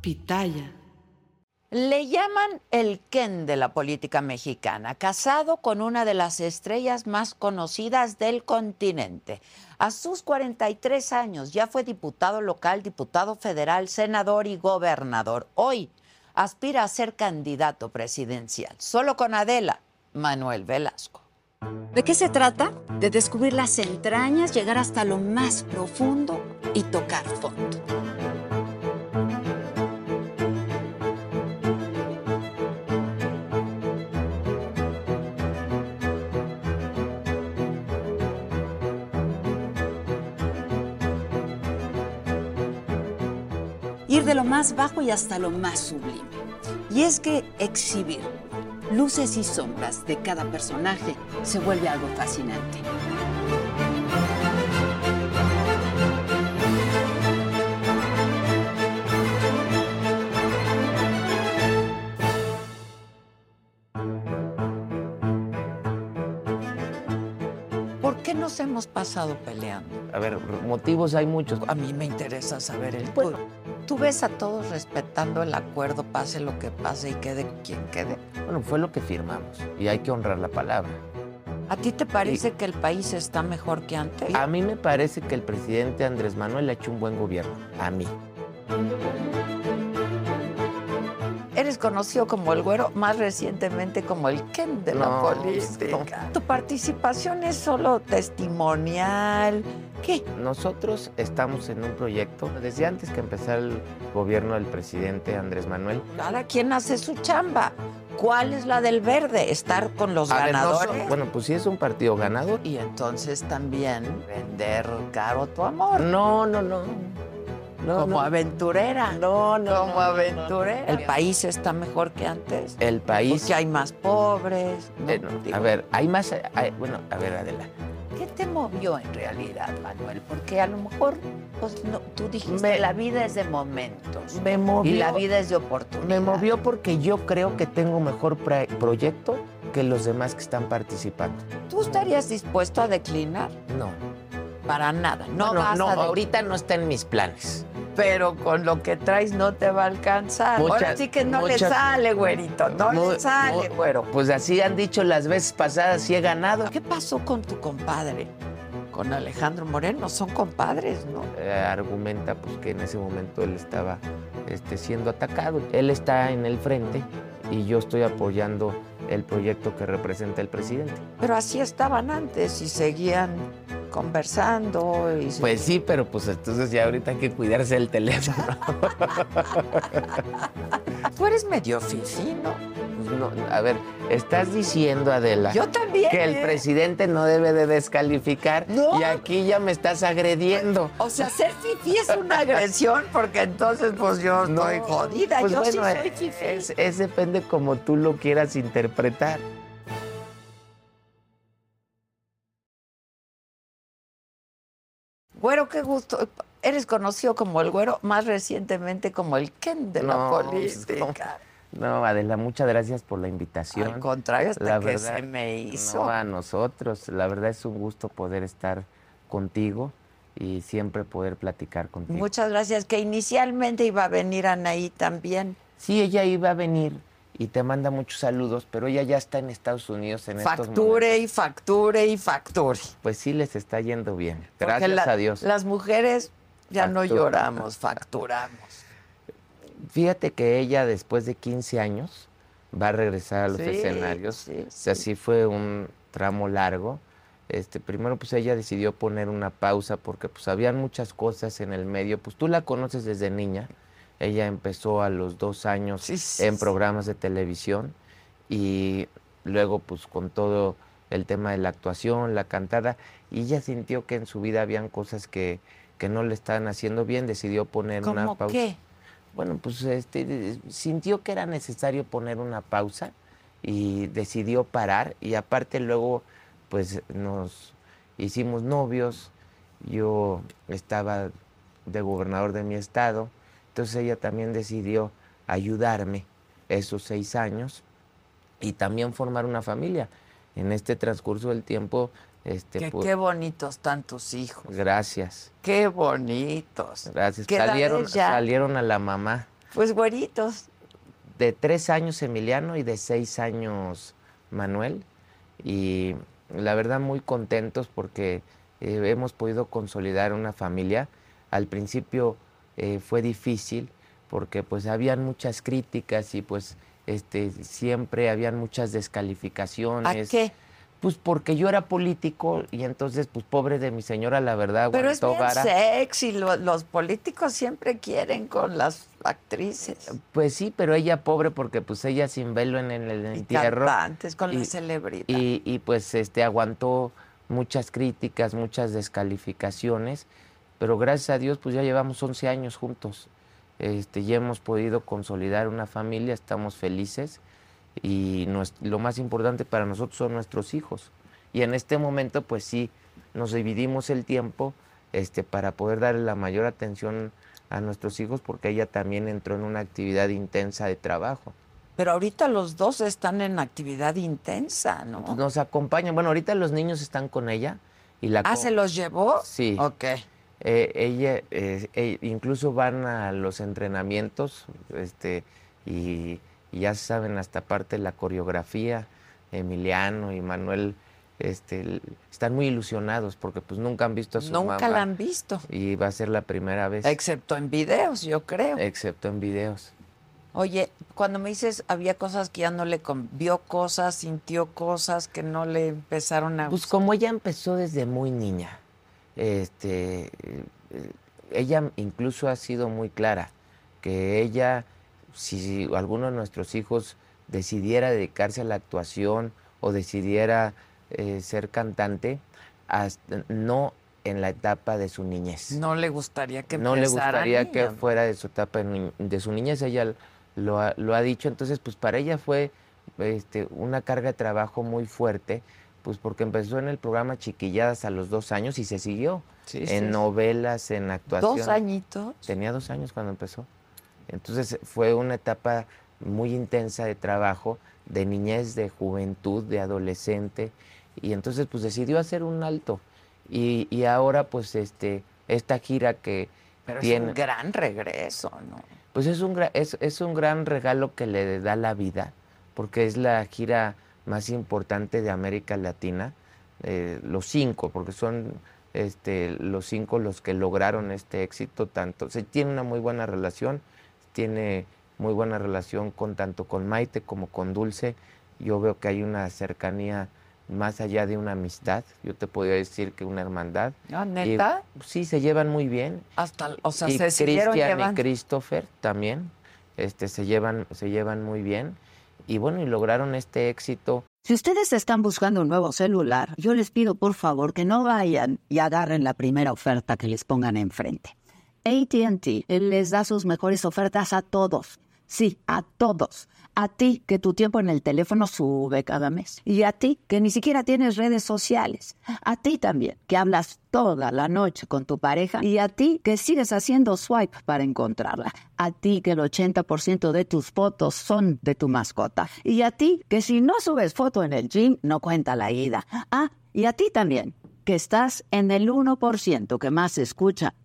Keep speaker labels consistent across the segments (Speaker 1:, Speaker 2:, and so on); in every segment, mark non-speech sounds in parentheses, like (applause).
Speaker 1: Pitaya.
Speaker 2: Le llaman el Ken de la política mexicana, casado con una de las estrellas más conocidas del continente. A sus 43 años ya fue diputado local, diputado federal, senador y gobernador. Hoy aspira a ser candidato presidencial, solo con Adela, Manuel Velasco.
Speaker 3: ¿De qué se trata? De descubrir las entrañas, llegar hasta lo más profundo y tocar fondo. Ir de lo más bajo y hasta lo más sublime. Y es que exhibir luces y sombras de cada personaje se vuelve algo fascinante.
Speaker 2: ¿Por qué nos hemos pasado peleando?
Speaker 4: A ver, motivos hay muchos.
Speaker 2: A mí me interesa saber el tuyo. Tú ves a todos respetando el acuerdo, pase lo que pase y quede quien quede.
Speaker 4: Bueno, fue lo que firmamos y hay que honrar la palabra.
Speaker 2: ¿A ti te parece que el país está mejor que antes?
Speaker 4: A mí me parece que el presidente Andrés Manuel ha hecho un buen gobierno. A mí.
Speaker 2: Eres conocido como el güero, más recientemente como el Ken de la
Speaker 4: No,
Speaker 2: política. Tu participación es solo testimonial. ¿Qué?
Speaker 4: Nosotros estamos en un proyecto desde antes que empezara el gobierno del presidente Andrés Manuel.
Speaker 2: Cada quien hace su chamba. ¿Cuál es la del verde? Estar con los
Speaker 4: A ver, no
Speaker 2: ganadores.
Speaker 4: bueno, pues sí es un partido ganador.
Speaker 2: Y entonces también vender caro tu amor.
Speaker 4: No, no, no. No,
Speaker 2: como
Speaker 4: no.
Speaker 2: aventurera.
Speaker 4: No, no.
Speaker 2: Como aventurera. El país está mejor que antes.
Speaker 4: El país.
Speaker 2: Porque hay más pobres.
Speaker 4: Eh, no, a ver, hay más. hay- bueno, a ver, Adela.
Speaker 2: ¿Qué te movió en realidad, Manuel? Porque a lo mejor, pues no, tú dijiste,
Speaker 4: Me-
Speaker 2: la vida es de momentos.
Speaker 4: Me movió.
Speaker 2: Y la vida es de oportunidad.
Speaker 4: Me movió porque yo creo que tengo mejor proyecto que los demás que están participando.
Speaker 2: ¿Tú estarías dispuesto a declinar?
Speaker 4: No.
Speaker 2: Para nada. No
Speaker 4: Bueno,
Speaker 2: vas
Speaker 4: no,
Speaker 2: a
Speaker 4: ahorita no está en mis planes.
Speaker 2: Pero con lo que traes no te va a alcanzar. Ahora
Speaker 4: Muchas-
Speaker 2: sí que no le sale, güerito. No
Speaker 4: Mu-
Speaker 2: le sale,
Speaker 4: mu-
Speaker 2: güero.
Speaker 4: Pues así han dicho las veces pasadas, sí he ganado.
Speaker 2: ¿Qué pasó con tu compadre? Con Alejandro Moreno. Son compadres, ¿no?
Speaker 4: Eh, argumenta pues que en ese momento él estaba este, siendo atacado. Él está en el frente y yo estoy apoyando el proyecto que representa el presidente.
Speaker 2: Pero así estaban antes y seguían conversando. Y
Speaker 4: Pues sí, pero pues entonces ya ahorita hay que cuidarse el teléfono. (laughs)
Speaker 2: Tú eres medio fifi, ¿no?
Speaker 4: Pues a ver, estás diciendo, Adela,
Speaker 2: Yo también.
Speaker 4: que el
Speaker 2: ¿eh?
Speaker 4: presidente no debe de descalificar
Speaker 2: No.
Speaker 4: y aquí ya me estás agrediendo.
Speaker 2: O sea, ser fifi es una agresión porque entonces pues yo
Speaker 4: No,
Speaker 2: estoy jodida.
Speaker 4: Pues
Speaker 2: yo
Speaker 4: bueno,
Speaker 2: sí soy fifi.
Speaker 4: es, es depende como tú lo quieras interpretar.
Speaker 2: Güero, qué gusto. Eres conocido como el güero, más recientemente como el Ken de la
Speaker 4: No,
Speaker 2: política.
Speaker 4: No, Adela, muchas gracias por la invitación.
Speaker 2: Al contrario, hasta
Speaker 4: La
Speaker 2: que
Speaker 4: verdad,
Speaker 2: se me hizo.
Speaker 4: No, a nosotros. La verdad es un gusto poder estar contigo y siempre poder platicar contigo.
Speaker 2: Muchas gracias, que inicialmente iba a venir Anaí también.
Speaker 4: Sí, ella iba a venir y te manda muchos saludos, pero ella ya está en Estados Unidos en estos
Speaker 2: Facture y facture y facture.
Speaker 4: Pues sí les está yendo bien. Gracias
Speaker 2: la-
Speaker 4: a Dios.
Speaker 2: Las mujeres Ya no lloramos, facturamos.
Speaker 4: Fíjate que ella después de 15 años va a regresar a los
Speaker 2: Sí,
Speaker 4: escenarios.
Speaker 2: sí,
Speaker 4: O sea, sí fue un tramo largo. Este, primero pues ella decidió poner una pausa porque pues habían muchas cosas en el medio. Pues tú la conoces desde niña. Ella empezó a los dos años
Speaker 2: Sí,
Speaker 4: en programas de televisión y luego pues con todo el tema de la actuación, la cantada, y ella sintió que en su vida habían cosas que, que no le estaban haciendo bien, decidió poner una
Speaker 2: ¿Cómo
Speaker 4: pausa.
Speaker 2: qué?
Speaker 4: Bueno, pues este, sintió que era necesario poner una pausa y decidió parar y aparte luego pues nos hicimos novios, yo estaba de gobernador de mi estado, entonces ella también decidió ayudarme esos seis años y también formar una familia. En este transcurso del tiempo, este,
Speaker 2: qué bonitos están tus hijos.
Speaker 4: gracias,
Speaker 2: Qué bonitos.
Speaker 4: gracias.
Speaker 2: ¿Qué edades
Speaker 4: Salieron, a la mamá.
Speaker 2: Pues güeritos.
Speaker 4: de tres años Emiliano y de seis años Manuel. Y la verdad muy contentos porque eh, hemos podido consolidar una familia. Al principio eh, fue difícil porque pues habían muchas críticas y pues este siempre habían muchas
Speaker 2: ¿A
Speaker 4: descalificaciones.
Speaker 2: qué?
Speaker 4: Pues porque yo era político y entonces pues pobre de mi señora la verdad
Speaker 2: Pero es bien
Speaker 4: vara.
Speaker 2: sexy. lo- los políticos siempre quieren con las actrices.
Speaker 4: Pues sí, pero ella pobre porque pues ella sin velo en el, el
Speaker 2: Y
Speaker 4: entierro.
Speaker 2: cantantes con la
Speaker 4: y-
Speaker 2: celebridad.
Speaker 4: y, y, pues este aguantó muchas críticas, muchas descalificaciones, pero gracias a Dios pues ya llevamos 11 años juntos. Este, ya hemos podido consolidar una familia, estamos felices y lo más importante para nosotros son nuestros hijos. Y en este momento pues sí nos dividimos el tiempo este, para poder darle la mayor atención a nuestros hijos porque ella también entró en una actividad intensa de trabajo.
Speaker 2: Pero ahorita los dos están en actividad intensa, ¿no?
Speaker 4: Nos acompañan. Bueno, ahorita los niños están con ella y la
Speaker 2: Ah, ¿se los llevó?
Speaker 4: Sí.
Speaker 2: Ok.
Speaker 4: eh, ella eh, eh, incluso van a los entrenamientos, este y, y ya saben hasta parte de la coreografía. Emiliano y Manuel este están muy ilusionados porque pues nunca han visto a su
Speaker 2: Nunca
Speaker 4: mamá
Speaker 2: la han visto.
Speaker 4: y va a ser la primera vez,
Speaker 2: Excepto en videos, yo creo.
Speaker 4: excepto en videos.
Speaker 2: Oye, cuando me dices había cosas que ya no le vio cosas, sintió cosas que no le empezaron a
Speaker 4: Pues
Speaker 2: gustar.
Speaker 4: como ella empezó desde muy niña, este, eh, ella incluso ha sido muy clara que ella, si alguno de nuestros hijos decidiera dedicarse a la actuación o decidiera eh, ser cantante, hasta- no en la etapa de su niñez.
Speaker 2: no le gustaría que
Speaker 4: no le gustaría que fuera de su etapa de, su niñez, ella lo ha, lo ha dicho, entonces pues para ella fue este, una carga de trabajo muy fuerte, pues porque empezó en el programa Chiquilladas a los dos años y se siguió
Speaker 2: Sí,
Speaker 4: en
Speaker 2: sí.
Speaker 4: novelas, en actuación.
Speaker 2: Dos añitos.
Speaker 4: Tenía dos años cuando empezó. Entonces fue una etapa muy intensa de trabajo, de niñez, de juventud, de adolescente, y entonces pues decidió hacer un alto. Y, y ahora pues este, esta gira que
Speaker 2: Pero
Speaker 4: tiene,
Speaker 2: es un gran regreso, ¿no?
Speaker 4: pues es un, es, es un gran regalo que le da la vida, porque es la gira más importante de América Latina, eh, los cinco, porque son este, los cinco los que lograron este éxito tanto. Se tiene una muy buena relación, tiene muy buena relación con tanto con Maite como con Dulce. Yo veo que hay una cercanía más allá de una amistad, yo te podría decir que una hermandad.
Speaker 2: Ah,
Speaker 4: Y,
Speaker 2: ¿Neta?
Speaker 4: sí, se llevan muy bien
Speaker 2: Hasta, o sea,
Speaker 4: y
Speaker 2: se
Speaker 4: Cristian y. Christopher también este, se, llevan, se llevan muy bien. Y bueno, y lograron este éxito.
Speaker 5: Si ustedes están buscando un nuevo celular, yo les pido por favor que no vayan y agarren la primera oferta que les pongan enfrente. ATT les da sus mejores ofertas a todos. Sí, a todos. A ti que tu tiempo en el teléfono sube cada mes. Y a ti que ni siquiera tienes redes sociales. A ti también que hablas toda la noche con tu pareja. Y a ti que sigues haciendo swipe para encontrarla. A ti que el 80% de tus fotos son de tu mascota. Y a ti que si no subes foto en el gym no cuenta la ida. Ah, y a ti también que estás en el 1% que más escucha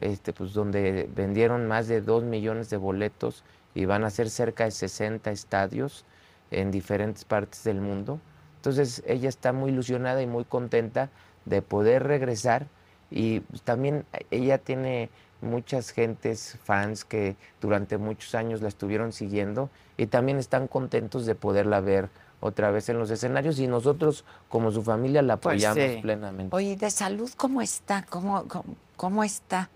Speaker 4: Este, pues donde vendieron más de 2 millones de boletos y van a ser cerca de 60 estadios en diferentes partes del mundo. Entonces ella está muy ilusionada y muy contenta de poder regresar y pues, también ella tiene muchas gentes, fans que durante muchos años la estuvieron siguiendo y también están contentos de poderla ver otra vez en los escenarios y nosotros como su familia la
Speaker 2: Pues
Speaker 4: apoyamos
Speaker 2: sí.
Speaker 4: plenamente.
Speaker 2: Oye, ¿de salud cómo está? ¿Cómo, cómo, cómo está?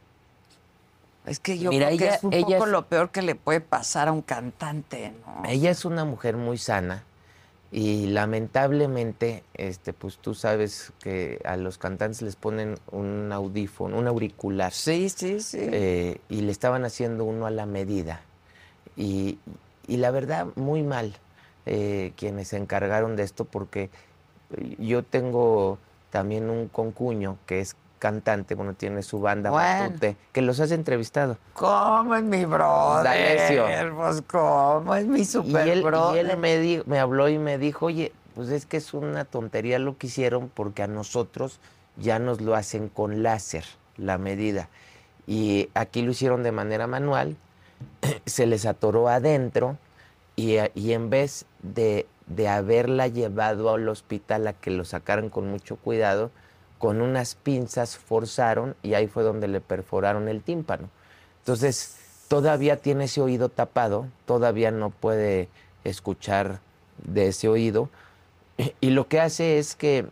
Speaker 2: Es que yo
Speaker 4: Mira,
Speaker 2: creo que es un
Speaker 4: ella
Speaker 2: poco
Speaker 4: es-
Speaker 2: lo peor que le puede pasar a un cantante, ¿no?
Speaker 4: Ella es una mujer muy sana y lamentablemente, este, pues tú sabes que a los cantantes les ponen un audífono, un auricular.
Speaker 2: Sí, sí, sí.
Speaker 4: eh, y le estaban haciendo uno a la medida. Y, y la verdad, muy mal eh, quienes se encargaron de esto, porque yo tengo también un concuño que es cantante, bueno, tiene su banda
Speaker 2: Bueno.
Speaker 4: Que los has entrevistado.
Speaker 2: ¿Cómo es mi brother?
Speaker 4: D'Alessio.
Speaker 2: Pues, ¿cómo es mi
Speaker 4: Y
Speaker 2: super
Speaker 4: él, y
Speaker 2: brother?
Speaker 4: él me, di- me habló y me dijo, oye, pues es que es una tontería lo que hicieron porque a nosotros ya nos lo hacen con láser, la medida. Y aquí lo hicieron de manera manual, (clears throat) se les atoró adentro y, a- y en vez de, de haberla llevado al hospital a que lo sacaran con mucho cuidado, con unas pinzas forzaron y ahí fue donde le perforaron el tímpano. Entonces, todavía tiene ese oído tapado, todavía no puede escuchar de ese oído. Y lo que hace es que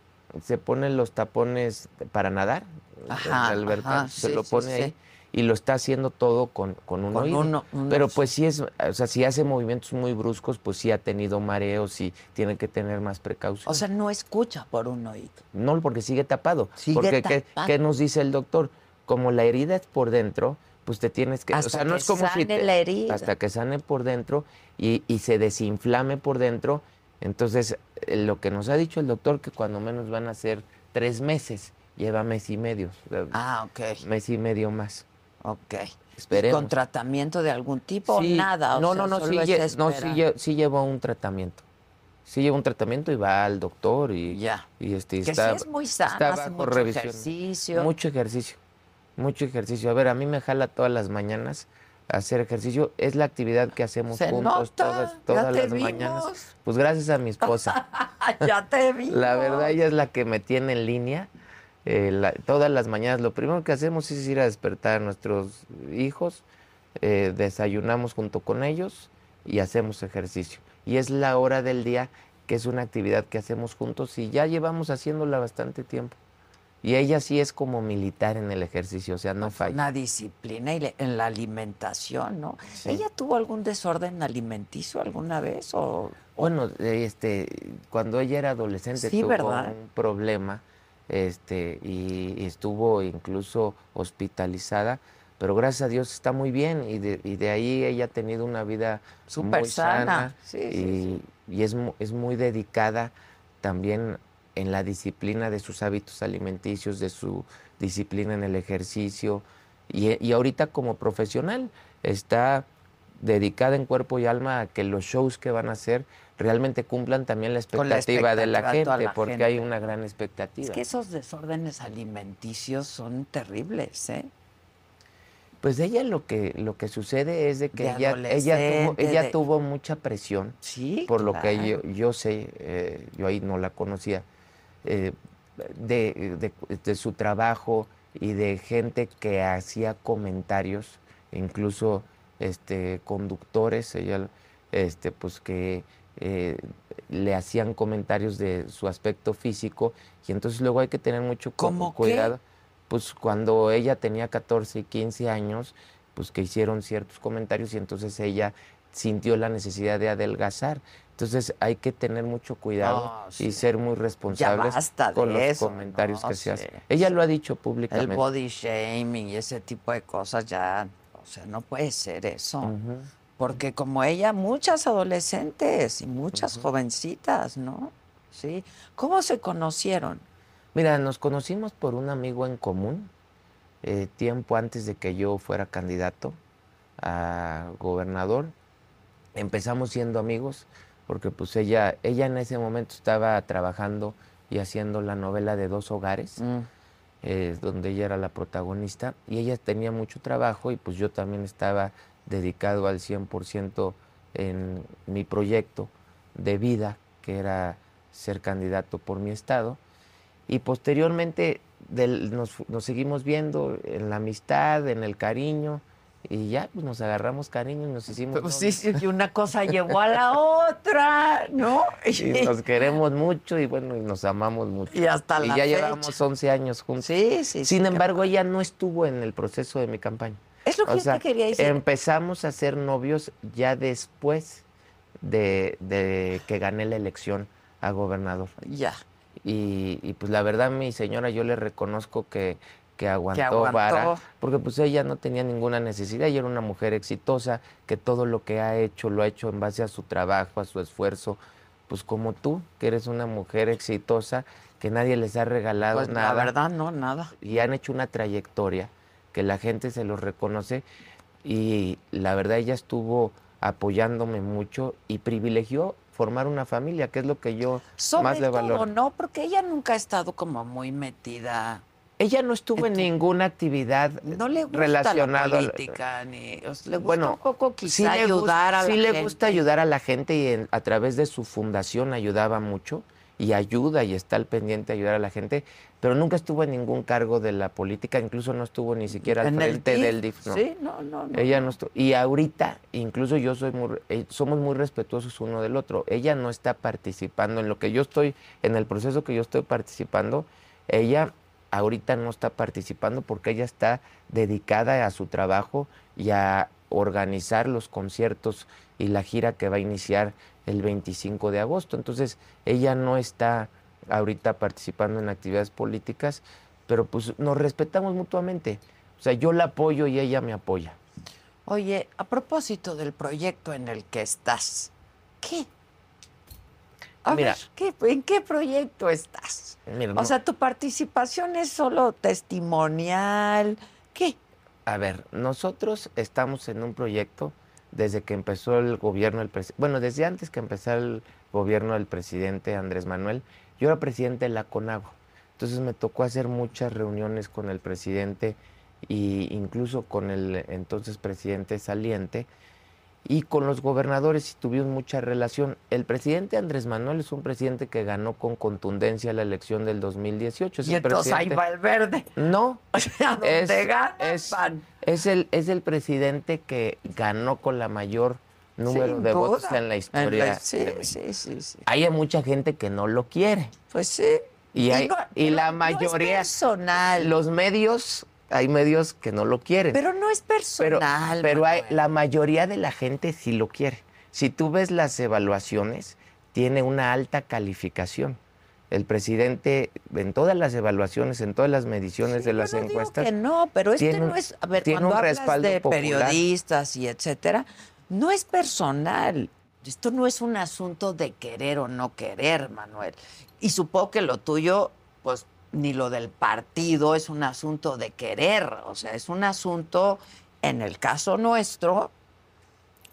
Speaker 4: se pone los tapones para nadar,
Speaker 2: Ajá,
Speaker 4: en la alberca,
Speaker 2: ajá,
Speaker 4: se
Speaker 2: sí,
Speaker 4: lo pone
Speaker 2: sí.
Speaker 4: ahí y lo está haciendo todo con, con un
Speaker 2: Con
Speaker 4: oído.
Speaker 2: uno- unos-
Speaker 4: Pero pues sí es, o sea, si hace movimientos muy bruscos, pues sí ha tenido mareos y tiene que tener más precaución.
Speaker 2: O sea, no escucha por un oído.
Speaker 4: No, porque sigue tapado.
Speaker 2: Sigue
Speaker 4: porque ¿qué,
Speaker 2: tapado.
Speaker 4: qué nos dice el doctor? Como la herida es por dentro, pues te tienes que...
Speaker 2: Hasta
Speaker 4: o sea, no
Speaker 2: que
Speaker 4: es como si
Speaker 2: sane
Speaker 4: te-
Speaker 2: la herida.
Speaker 4: Hasta que sane por dentro y, y se desinflame por dentro. Entonces, eh, lo que nos ha dicho el doctor, que cuando menos van a ser tres meses, lleva mes y medio.
Speaker 2: Ah, ok.
Speaker 4: Mes y medio más.
Speaker 2: Ok.
Speaker 4: Esperemos.
Speaker 2: ¿Con tratamiento de algún tipo
Speaker 4: Sí,
Speaker 2: o nada? O
Speaker 4: no,
Speaker 2: sea,
Speaker 4: no, no, sí, lle- no, sí, lle- sí lleva un tratamiento. Sí lleva un tratamiento y va al doctor y,
Speaker 2: Ya.
Speaker 4: y este,
Speaker 2: Que
Speaker 4: está,
Speaker 2: sí es muy sana,
Speaker 4: está
Speaker 2: hace mucho
Speaker 4: revisión.
Speaker 2: ejercicio.
Speaker 4: Mucho ejercicio, mucho ejercicio. A ver, a mí me jala todas las mañanas hacer ejercicio. Es la actividad que hacemos
Speaker 2: Se
Speaker 4: juntos
Speaker 2: nota,
Speaker 4: todas, todas las mañanas.
Speaker 2: vimos.
Speaker 4: Pues gracias a mi esposa. (laughs)
Speaker 2: ya te vi.
Speaker 4: La verdad, ella es la que me tiene en línea. Eh, la- todas las mañanas lo primero que hacemos es ir a despertar a nuestros hijos, eh, desayunamos junto con ellos y hacemos ejercicio. Y es la hora del día que es una actividad que hacemos juntos y ya llevamos haciéndola bastante tiempo. Y ella sí es como militar en el ejercicio, o sea, no falla.
Speaker 2: Una disciplina y le- en la alimentación, ¿no?
Speaker 4: Sí.
Speaker 2: ¿Ella tuvo algún desorden alimenticio alguna vez o,
Speaker 4: Bueno, este, cuando ella era adolescente
Speaker 2: Sí,
Speaker 4: tuvo
Speaker 2: ¿verdad?
Speaker 4: un problema, este, y, y estuvo incluso hospitalizada, pero gracias a Dios está muy bien y de, y de ahí ella ha tenido una vida
Speaker 2: Súper
Speaker 4: muy
Speaker 2: sana.
Speaker 4: sana,
Speaker 2: Sí,
Speaker 4: y,
Speaker 2: sí,
Speaker 4: y es, mu- es muy dedicada también en la disciplina de sus hábitos alimenticios, de su disciplina en el ejercicio y, y ahorita como profesional está dedicada en cuerpo y alma a que los shows que van a hacer realmente cumplan también la expectativa, de la gente,
Speaker 2: la
Speaker 4: porque
Speaker 2: gente.
Speaker 4: hay una gran expectativa.
Speaker 2: Es que esos desórdenes alimenticios son terribles, ¿eh?
Speaker 4: Pues ella lo que lo que sucede es de que
Speaker 2: De
Speaker 4: ella, ella, tuvo, ella
Speaker 2: de-
Speaker 4: tuvo mucha presión,
Speaker 2: Sí,
Speaker 4: por lo que yo, yo sé, eh, yo ahí no la conocía, eh, de, de- de su trabajo y de gente que hacía comentarios, incluso este, conductores, ella, este, pues que eh, le hacían comentarios de su aspecto físico y entonces luego hay que tener mucho cuidado. Pues cuando ella tenía 14 y 15 años, pues que hicieron ciertos comentarios y entonces ella sintió la necesidad de adelgazar. Entonces hay que tener mucho cuidado
Speaker 2: Oh, sí.
Speaker 4: y ser muy responsables con los
Speaker 2: eso,
Speaker 4: comentarios
Speaker 2: ¿no?
Speaker 4: que se hacen. Ella lo ha dicho
Speaker 2: El
Speaker 4: públicamente.
Speaker 2: body shaming y ese tipo de cosas ya, o sea, no puede ser eso. Porque como ella, muchas adolescentes y muchas jovencitas, ¿no? Sí. ¿Cómo se conocieron?
Speaker 4: Mira, nos conocimos por un amigo en común, eh, tiempo antes de que yo fuera candidato a gobernador. Empezamos siendo amigos porque pues ella, ella en ese momento estaba trabajando y haciendo la novela de Dos Hogares, eh, donde ella era la protagonista, y ella tenía mucho trabajo y pues yo también estaba dedicado al 100% en mi proyecto de vida, que era ser candidato por mi estado. Y posteriormente del- nos, nos seguimos viendo en la amistad, en el cariño, y ya pues nos agarramos cariño y nos hicimos
Speaker 2: Pues
Speaker 4: novios.
Speaker 2: sí, sí, y una cosa llevó a la otra, ¿no? (laughs)
Speaker 4: Y nos queremos mucho y bueno, y nos amamos mucho.
Speaker 2: Y hasta
Speaker 4: Y
Speaker 2: la
Speaker 4: ya
Speaker 2: fecha.
Speaker 4: llevamos 11 años juntos.
Speaker 2: Sí, sí. sí,
Speaker 4: Sin
Speaker 2: qué
Speaker 4: embargo, ella no estuvo en el proceso de mi campaña.
Speaker 2: Es lo que
Speaker 4: O
Speaker 2: yo
Speaker 4: sea,
Speaker 2: te quería decir.
Speaker 4: empezamos a ser novios ya después de, de que gané la elección a gobernador.
Speaker 2: Ya.
Speaker 4: Y, y, pues la verdad, mi señora, yo le reconozco que, que aguantó,
Speaker 2: aguantó.
Speaker 4: vara, porque pues ella no tenía ninguna necesidad, ella era una mujer exitosa, que todo lo que ha hecho lo ha hecho en base a su trabajo, a su esfuerzo, pues como tú, que eres una mujer exitosa, que nadie les ha regalado
Speaker 2: Pues
Speaker 4: nada
Speaker 2: la verdad, no, nada.
Speaker 4: y han hecho una trayectoria que la gente se los reconoce y la verdad ella estuvo apoyándome mucho y privilegió formar una familia, que es lo que yo
Speaker 2: Sobre
Speaker 4: más le
Speaker 2: todo,
Speaker 4: valoro.
Speaker 2: ¿no? Porque ella nunca ha estado como muy metida.
Speaker 4: Ella no estuvo en ninguna actividad
Speaker 2: No le gusta
Speaker 4: relacionada
Speaker 2: la política, ni... le gusta
Speaker 4: Bueno,
Speaker 2: un poco
Speaker 4: sí
Speaker 2: quizá
Speaker 4: le
Speaker 2: ayudar
Speaker 4: gusta,
Speaker 2: a la
Speaker 4: sí le gusta ayudar a la gente y en- a través de su fundación ayudaba mucho y ayuda y está al pendiente de ayudar a la gente, pero nunca estuvo en ningún cargo de la política, incluso no estuvo ni siquiera al frente del DIF. no.
Speaker 2: Sí, no, no, no.
Speaker 4: Ella no estu- y ahorita incluso yo soy muy eh, somos muy respetuosos uno del otro. Ella no está participando en lo que yo estoy en el proceso que yo estoy participando. Ella ahorita no está participando porque ella está dedicada a su trabajo y a organizar los conciertos y la gira que va a iniciar el 25 de agosto. Entonces, ella no está ahorita participando en actividades políticas, pero pues nos respetamos mutuamente. O sea, yo la apoyo y ella me apoya.
Speaker 2: Oye, a propósito del proyecto en el que estás, ¿qué? A
Speaker 4: Mira.
Speaker 2: ver, ¿qué- ¿en qué proyecto estás?
Speaker 4: Mira,
Speaker 2: O
Speaker 4: no-
Speaker 2: sea, tu participación es solo testimonial. ¿Qué?
Speaker 4: A ver, nosotros estamos en un proyecto desde que empezó el gobierno del presidente, bueno, desde antes que empezara el gobierno del presidente Andrés Manuel, yo era presidente de la CONAGO. Entonces me tocó hacer muchas reuniones con el presidente e incluso con el entonces presidente saliente y con los gobernadores y tuvimos mucha relación. El presidente Andrés Manuel es un presidente que ganó con contundencia la elección del 2018. Es
Speaker 2: Y entonces ahí va el verde.
Speaker 4: No, (laughs)
Speaker 2: O sea, donde
Speaker 4: es,
Speaker 2: gana,
Speaker 4: es-
Speaker 2: van.
Speaker 4: Es el, es el presidente que ganó con la mayor número de votos en la historia.
Speaker 2: sí, sí, sí, sí.
Speaker 4: Hay mucha gente que no lo quiere.
Speaker 2: Pues sí.
Speaker 4: Y, hay-
Speaker 2: no-
Speaker 4: y la
Speaker 2: no
Speaker 4: mayoría,
Speaker 2: es personal.
Speaker 4: los medios, hay medios que no lo quieren.
Speaker 2: pero no es personal.
Speaker 4: pero hay- la mayoría de la gente sí lo quiere. Si tú ves las evaluaciones, tiene una alta calificación. El presidente, en todas las evaluaciones, en todas las mediciones
Speaker 2: Sí,
Speaker 4: de las
Speaker 2: no digo
Speaker 4: encuestas,
Speaker 2: que no, pero este
Speaker 4: tiene
Speaker 2: no es. A ver,
Speaker 4: tiene
Speaker 2: cuando
Speaker 4: un
Speaker 2: hablas de
Speaker 4: popular.
Speaker 2: periodistas y etcétera, no es personal. Esto no es un asunto de querer o no querer, Manuel. Y supongo que lo tuyo, pues ni lo del partido es un asunto de querer. O sea, es un asunto, en el caso nuestro,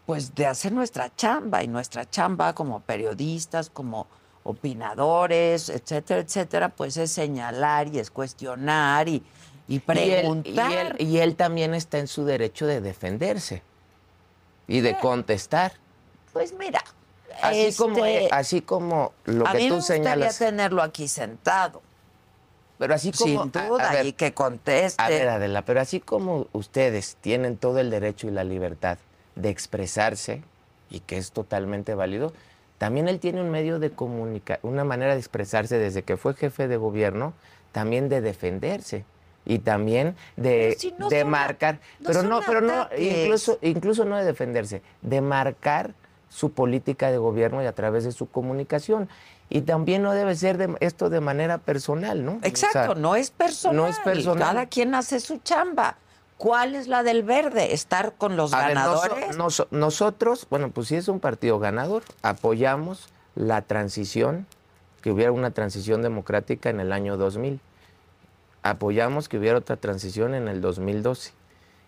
Speaker 2: pues de hacer nuestra chamba. Y nuestra chamba como periodistas, como opinadores, etcétera, etcétera, pues es señalar y es cuestionar y, y
Speaker 4: Y él,
Speaker 2: preguntar.
Speaker 4: y él- y él también está en su derecho de defenderse y de contestar.
Speaker 2: Pues mira,
Speaker 4: Así, como,
Speaker 2: este,
Speaker 4: así como lo
Speaker 2: a
Speaker 4: que
Speaker 2: mí me
Speaker 4: tú
Speaker 2: gustaría
Speaker 4: señalas.
Speaker 2: tenerlo aquí sentado,
Speaker 4: Pero así como.
Speaker 2: sin
Speaker 4: a- a
Speaker 2: duda,
Speaker 4: ver,
Speaker 2: y que conteste.
Speaker 4: A ver, Adela, pero así como ustedes tienen todo el derecho y la libertad de expresarse, y que es totalmente válido, también él tiene un medio de comunicar, una manera de expresarse desde que fue jefe de gobierno, también de defenderse. y también de,
Speaker 2: Pero si no
Speaker 4: de
Speaker 2: son
Speaker 4: marcar,
Speaker 2: no
Speaker 4: pero no, pero no, incluso, incluso no de defenderse, de marcar su política de gobierno y a través de su comunicación. Y también no debe ser de, esto de manera personal, ¿no? O sea,
Speaker 2: Exacto, no es personal.
Speaker 4: no es personal.
Speaker 2: Cada quien hace su chamba. ¿Cuál es la del verde? ¿Estar con los
Speaker 4: A ver, noso-
Speaker 2: ganadores?
Speaker 4: noso- nosotros, bueno, pues sí es un partido ganador, apoyamos la transición, que hubiera una transición democrática en el año 2000. Apoyamos que hubiera otra transición en el 2012.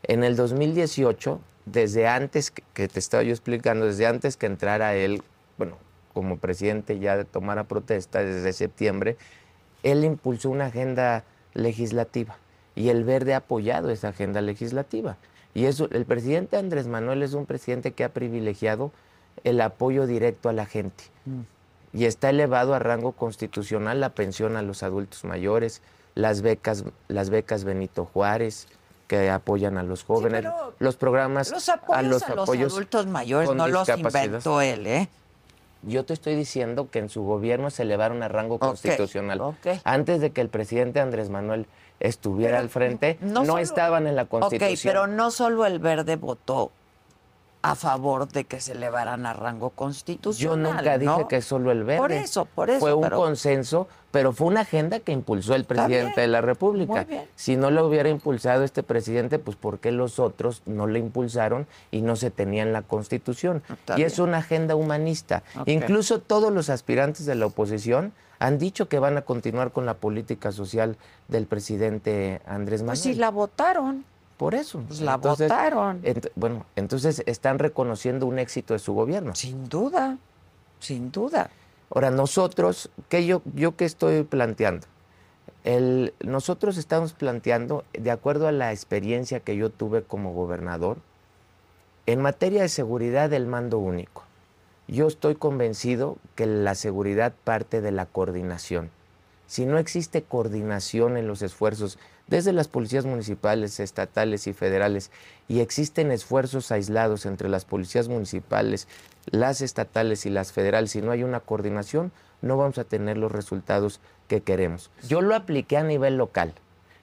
Speaker 4: En el 2018, desde antes que, que te estaba yo explicando, desde antes que entrara él, bueno, como presidente ya de tomara protesta desde septiembre, él impulsó una agenda legislativa y el Verde ha apoyado esa agenda legislativa. Y eso, el presidente Andrés Manuel es un presidente que ha privilegiado el apoyo directo a la gente y está elevado a rango constitucional la pensión a los adultos mayores, las becas, las becas Benito Juárez que apoyan a los jóvenes,
Speaker 2: pero
Speaker 4: los programas
Speaker 2: Los apoyos a los,
Speaker 4: apoyos
Speaker 2: adultos mayores no los inventó él, ¿eh?
Speaker 4: Yo te estoy diciendo que en su gobierno se elevaron a rango constitucional. Antes de que el presidente Andrés Manuel estuviera al frente, no,
Speaker 2: solo-
Speaker 4: estaban en la constitución.
Speaker 2: Ok, pero no solo el verde votó a favor de que se elevaran a rango
Speaker 4: Yo
Speaker 2: constitucional.
Speaker 4: nunca dije
Speaker 2: ¿no?
Speaker 4: que solo el verde.
Speaker 2: Por eso, por eso.
Speaker 4: Fue un
Speaker 2: pero-
Speaker 4: consenso, pero fue una agenda que impulsó el presidente de la República.
Speaker 2: muy bien.
Speaker 4: Si no lo hubiera impulsado este presidente, pues ¿por qué los otros no le impulsaron y no se tenía en la Constitución?
Speaker 2: Está
Speaker 4: y es una agenda humanista. Incluso todos los aspirantes de la oposición han dicho que van a continuar con la política social del presidente Andrés Manuel.
Speaker 2: Pues sí, la votaron.
Speaker 4: Por eso.
Speaker 2: Pues la votaron.
Speaker 4: ent- bueno, entonces están reconociendo un éxito de su gobierno.
Speaker 2: Sin duda, sin duda.
Speaker 4: Ahora, nosotros, ¿qué yo, yo qué estoy planteando? El, nosotros estamos planteando, de acuerdo a la experiencia que yo tuve como gobernador, en materia de seguridad, el mando único. Yo estoy convencido que la seguridad parte de la coordinación. Si no existe coordinación en los esfuerzos desde las policías municipales, estatales y federales, y existen esfuerzos aislados entre las policías municipales, las estatales y las federales, si no hay una coordinación, no vamos a tener los resultados que queremos. Yo lo apliqué a nivel local.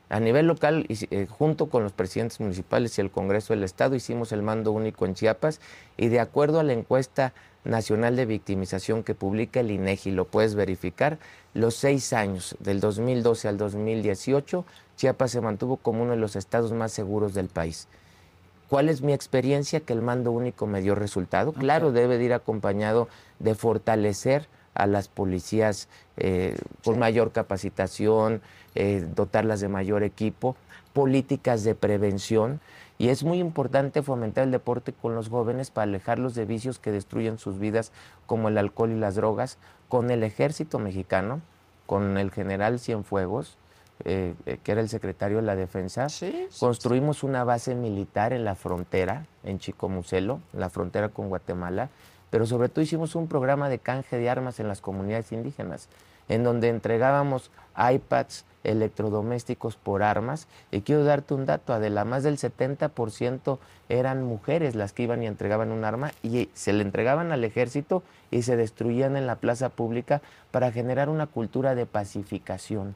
Speaker 4: A nivel local, eh, junto con los presidentes municipales y el Congreso del Estado, hicimos el mando único en Chiapas y de acuerdo a la encuesta nacional de victimización que publica el INEGI, lo puedes verificar, los seis años, del 2012 al 2018, Chiapas se mantuvo como uno de los estados más seguros del país. ¿Cuál es mi experiencia? Que el mando único me dio resultado. Claro, debe de ir acompañado de fortalecer a las policías eh, con mayor capacitación, eh, dotarlas de mayor equipo, políticas de prevención. Y es muy importante fomentar el deporte con los jóvenes para alejarlos de vicios que destruyen sus vidas, como el alcohol y las drogas, con el ejército mexicano, con el general Cienfuegos, eh, eh, que era el secretario de la Defensa.
Speaker 2: Sí, sí,
Speaker 4: Construimos una base militar en la frontera, en Chicomucelo, en la frontera con Guatemala, pero sobre todo hicimos un programa de canje de armas en las comunidades indígenas, en donde entregábamos iPads, electrodomésticos por armas. Y quiero darte un dato, Adela, más del 70% eran mujeres las que iban y entregaban un arma y se le entregaban al ejército y se destruían en la plaza pública para generar una cultura de pacificación.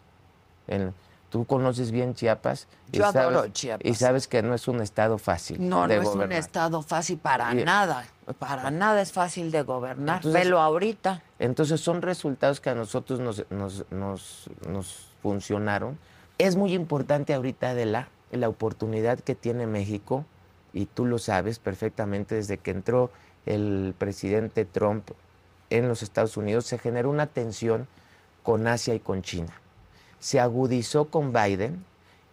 Speaker 4: En- tú conoces bien Chiapas y,
Speaker 2: Yo adoro
Speaker 4: sabes,
Speaker 2: Chiapas.
Speaker 4: y sabes que no es un estado fácil.
Speaker 2: No,
Speaker 4: de
Speaker 2: no es un estado fácil para
Speaker 4: Y-
Speaker 2: nada. Para nada es fácil de gobernar.
Speaker 4: Entonces-
Speaker 2: Velo ahorita.
Speaker 4: Entonces son resultados que a nosotros nos, nos, nos, nos funcionaron. Es muy importante ahorita de la, la oportunidad que tiene México, y tú lo sabes perfectamente, desde que entró el presidente Trump en los Estados Unidos, se generó una tensión con Asia y con China. Se agudizó con Biden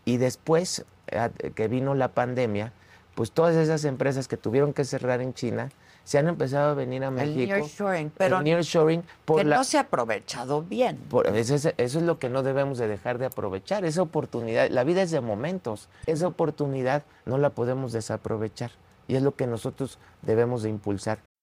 Speaker 4: y después eh, que vino la pandemia, pues todas esas empresas que tuvieron que cerrar en China se han empezado a venir a
Speaker 2: El
Speaker 4: México.
Speaker 2: nearshoring, pero
Speaker 4: el nearshoring por
Speaker 2: que
Speaker 4: la,
Speaker 2: no se ha aprovechado bien.
Speaker 4: por- eso, es, eso es lo que no debemos de dejar de aprovechar, esa oportunidad. La vida es de momentos, esa oportunidad no la podemos desaprovechar y es lo que nosotros debemos de impulsar.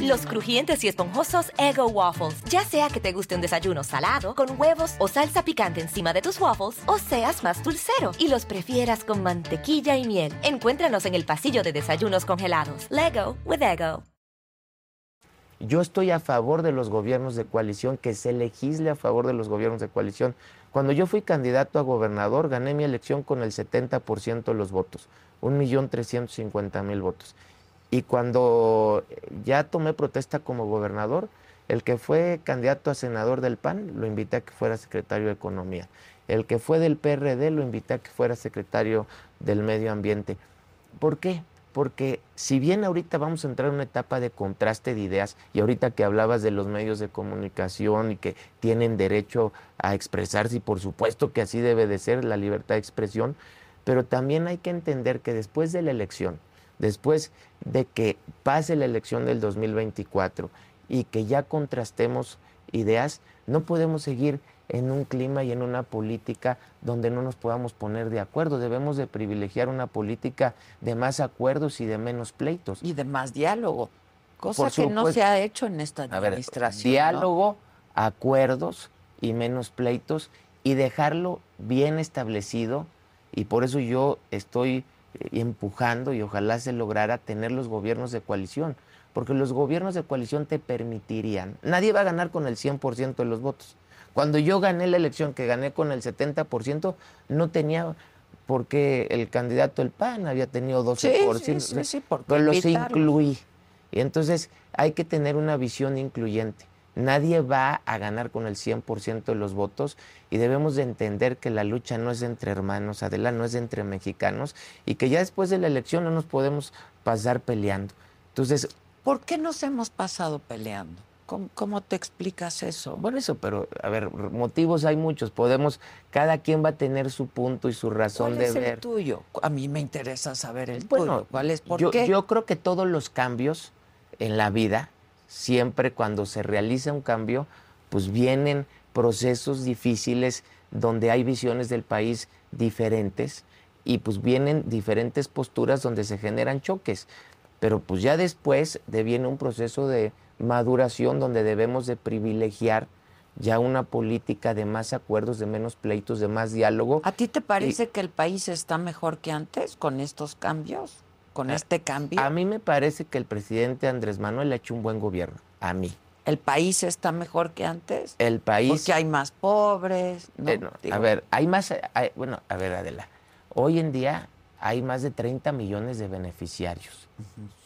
Speaker 6: Los crujientes y esponjosos Ego Waffles. Ya sea que te guste un desayuno salado, con huevos o salsa picante encima de tus waffles, o seas más dulcero y los prefieras con mantequilla y miel. Encuéntranos en el pasillo de desayunos congelados. Lego with Ego.
Speaker 4: Yo estoy a favor de los gobiernos de coalición, que se legisle a favor de los gobiernos de coalición. Cuando yo fui candidato a gobernador, gané mi elección con el 70% de los votos, 1.350.000 votos. Y cuando ya tomé protesta como gobernador, el que fue candidato a senador del PAN lo invité a que fuera secretario de Economía. El que fue del PRD lo invité a que fuera secretario del Medio Ambiente. ¿Por qué? Porque si bien ahorita vamos a entrar en una etapa de contraste de ideas, y ahorita que hablabas de los medios de comunicación y que tienen derecho a expresarse, y por supuesto que así debe de ser la libertad de expresión, pero también hay que entender que después de la elección, después de que pase la elección del 2024 y que ya contrastemos ideas, no podemos seguir en un clima y en una política donde no nos podamos poner de acuerdo. Debemos de privilegiar una política de más acuerdos y de menos pleitos.
Speaker 2: Y de más diálogo, cosa que no se ha hecho en esta administración.
Speaker 4: diálogo, acuerdos y menos pleitos y dejarlo bien establecido. Y por eso yo estoy empujando y ojalá se lograra tener los gobiernos de coalición, porque los gobiernos de coalición te permitirían, nadie va a ganar con el 100% de los votos. Cuando yo gané la elección, que gané con el 70%, no tenía porque el candidato del PAN había tenido 12%,
Speaker 2: sí, sí, sí,
Speaker 4: pero los incluí. Y entonces hay que tener una visión incluyente. Nadie va a ganar con el 100% de los votos y debemos de entender que la lucha no es entre hermanos, Adela, no es entre mexicanos y que ya después de la elección no nos podemos pasar peleando. Entonces,
Speaker 2: ¿por qué nos hemos pasado peleando? ¿Cómo, te explicas eso?
Speaker 4: Bueno, eso, pero a ver, motivos hay muchos. Podemos, cada quien va a tener su punto y su razón
Speaker 2: de
Speaker 4: ver.
Speaker 2: el tuyo? A mí me interesa saber el tuyo. ¿Cuál es? ¿Por qué?
Speaker 4: Yo creo que todos los cambios en la vida siempre cuando se realiza un cambio, pues vienen procesos difíciles donde hay visiones del país diferentes y pues vienen diferentes posturas donde se generan choques. Pero pues ya después viene un proceso de maduración donde debemos de privilegiar ya una política de más acuerdos, de menos pleitos, de más diálogo.
Speaker 2: ¿A ti te parece que el país está mejor que antes con estos cambios? Con este cambio?
Speaker 4: A mí me parece que el presidente Andrés Manuel ha hecho un buen gobierno, a mí.
Speaker 2: ¿El país está mejor que antes?
Speaker 4: El país...
Speaker 2: Porque hay más pobres.
Speaker 4: a ver, hay más... bueno, a ver, Adela, hoy en día hay más de 30 millones de beneficiarios.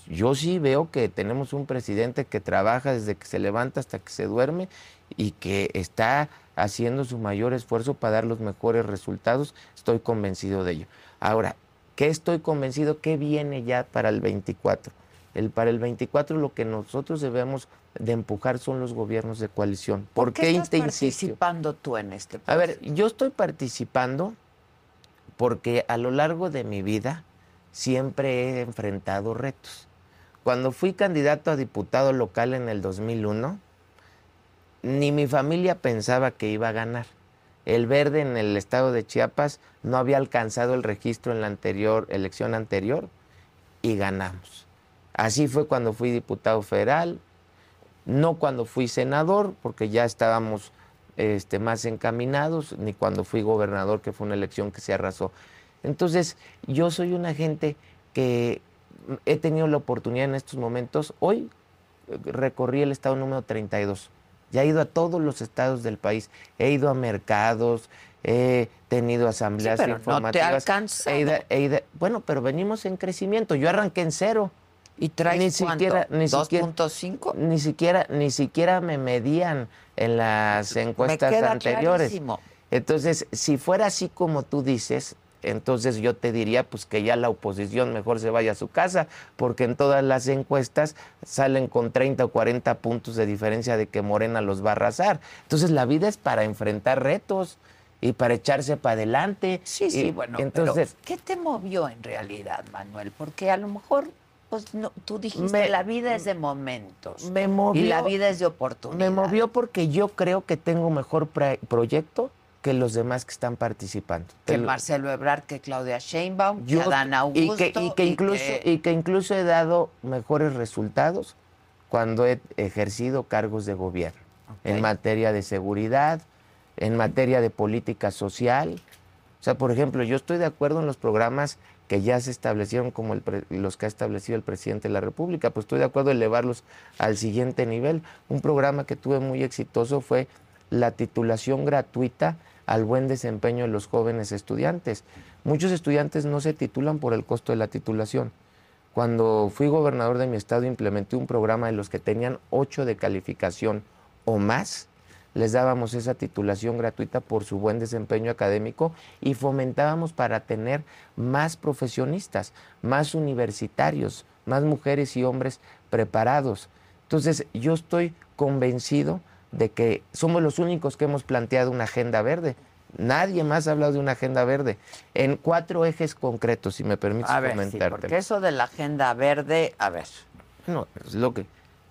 Speaker 4: Yo sí veo que tenemos un presidente que trabaja desde que se levanta hasta que se duerme y que está haciendo su mayor esfuerzo para dar los mejores resultados. Estoy convencido de ello. Ahora, ¿Qué estoy convencido que viene ya para el 24? El, para el 24 lo que nosotros debemos de empujar son los gobiernos de coalición.
Speaker 2: ¿Por, qué, estás participando tú en este
Speaker 4: proceso? A ver, yo estoy participando porque a lo largo de mi vida siempre he enfrentado retos. Cuando fui candidato a diputado local en el 2001, ni mi familia pensaba que iba a ganar. El verde en el estado de Chiapas no había alcanzado el registro en la anterior elección anterior y ganamos. Así fue cuando fui diputado federal, no cuando fui senador, porque ya estábamos este, más encaminados, ni cuando fui gobernador, que fue una elección que se arrasó. Entonces, yo soy una gente que he tenido la oportunidad en estos momentos. Hoy eh, recorrí el estado número 32 ya he ido a todos los estados del país, he ido a mercados, he tenido asambleas
Speaker 2: sí, pero
Speaker 4: informativas.
Speaker 2: No te
Speaker 4: bueno, pero venimos en crecimiento. Yo arranqué en cero.
Speaker 2: ¿Y traes
Speaker 4: ni
Speaker 2: cuánto?
Speaker 4: siquiera, ni siquiera,
Speaker 2: ¿2.5?
Speaker 4: ni siquiera, ni siquiera me medían en las encuestas
Speaker 2: queda
Speaker 4: anteriores.
Speaker 2: clarísimo.
Speaker 4: Entonces, si fuera así como tú dices, entonces yo te diría pues que ya la oposición mejor se vaya a su casa, porque en todas las encuestas salen con 30 o 40 puntos de diferencia de que Morena los va a arrasar. Entonces la vida es para enfrentar retos y para echarse para adelante.
Speaker 2: Sí, sí,
Speaker 4: Y
Speaker 2: bueno,
Speaker 4: entonces
Speaker 2: pero ¿qué te movió en realidad, Manuel? Porque a lo mejor, pues no, tú dijiste,
Speaker 4: Me-
Speaker 2: la vida es de momentos.
Speaker 4: me movió,
Speaker 2: y la vida es de oportunidades.
Speaker 4: me movió porque yo creo que tengo mejor proyecto que los demás que están participando.
Speaker 2: Que
Speaker 4: Te
Speaker 2: Marcelo Ebrard, que Claudia Sheinbaum, que Adán Augusto.
Speaker 4: y que, y que incluso y que incluso he dado mejores resultados cuando he ejercido cargos de gobierno en materia de seguridad, en materia de política social. O sea, por ejemplo, yo estoy de acuerdo en los programas que ya se establecieron como el pre- los que ha establecido el presidente de la República, pues estoy de acuerdo en elevarlos al siguiente nivel. Un programa que tuve muy exitoso fue la titulación gratuita al buen desempeño de los jóvenes estudiantes. Muchos estudiantes no se titulan por el costo de la titulación. Cuando fui gobernador de mi estado implementé un programa de los que tenían 8 de calificación o más, les dábamos esa titulación gratuita por su buen desempeño académico y fomentábamos para tener más profesionistas, más universitarios, más mujeres y hombres preparados. Entonces, yo estoy convencido de que somos los únicos que hemos planteado una agenda verde. Nadie más ha hablado de una agenda verde en cuatro ejes concretos, si me permites
Speaker 2: A ver, sí,
Speaker 4: comentarte.
Speaker 2: porque eso de la agenda verde, a ver.
Speaker 4: No, es lo que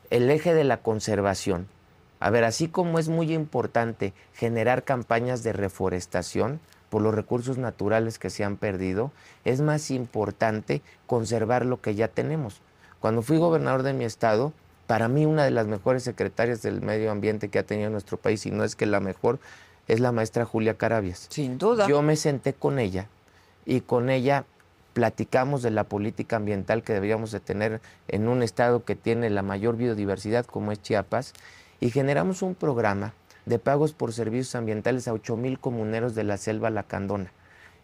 Speaker 4: el eje de la conservación. A ver, así como es muy importante generar campañas de reforestación por los recursos naturales que se han perdido, es más importante conservar lo que ya tenemos. Cuando fui gobernador de mi estado, para mí una de las mejores secretarias del medio ambiente que ha tenido nuestro país, y no es que la mejor, es la maestra Julia Carabias.
Speaker 2: Sin duda.
Speaker 4: Yo me senté con ella y con ella platicamos de la política ambiental que deberíamos de tener en un estado que tiene la mayor biodiversidad como es Chiapas y generamos un programa de pagos por servicios ambientales a 8 mil comuneros de la selva lacandona.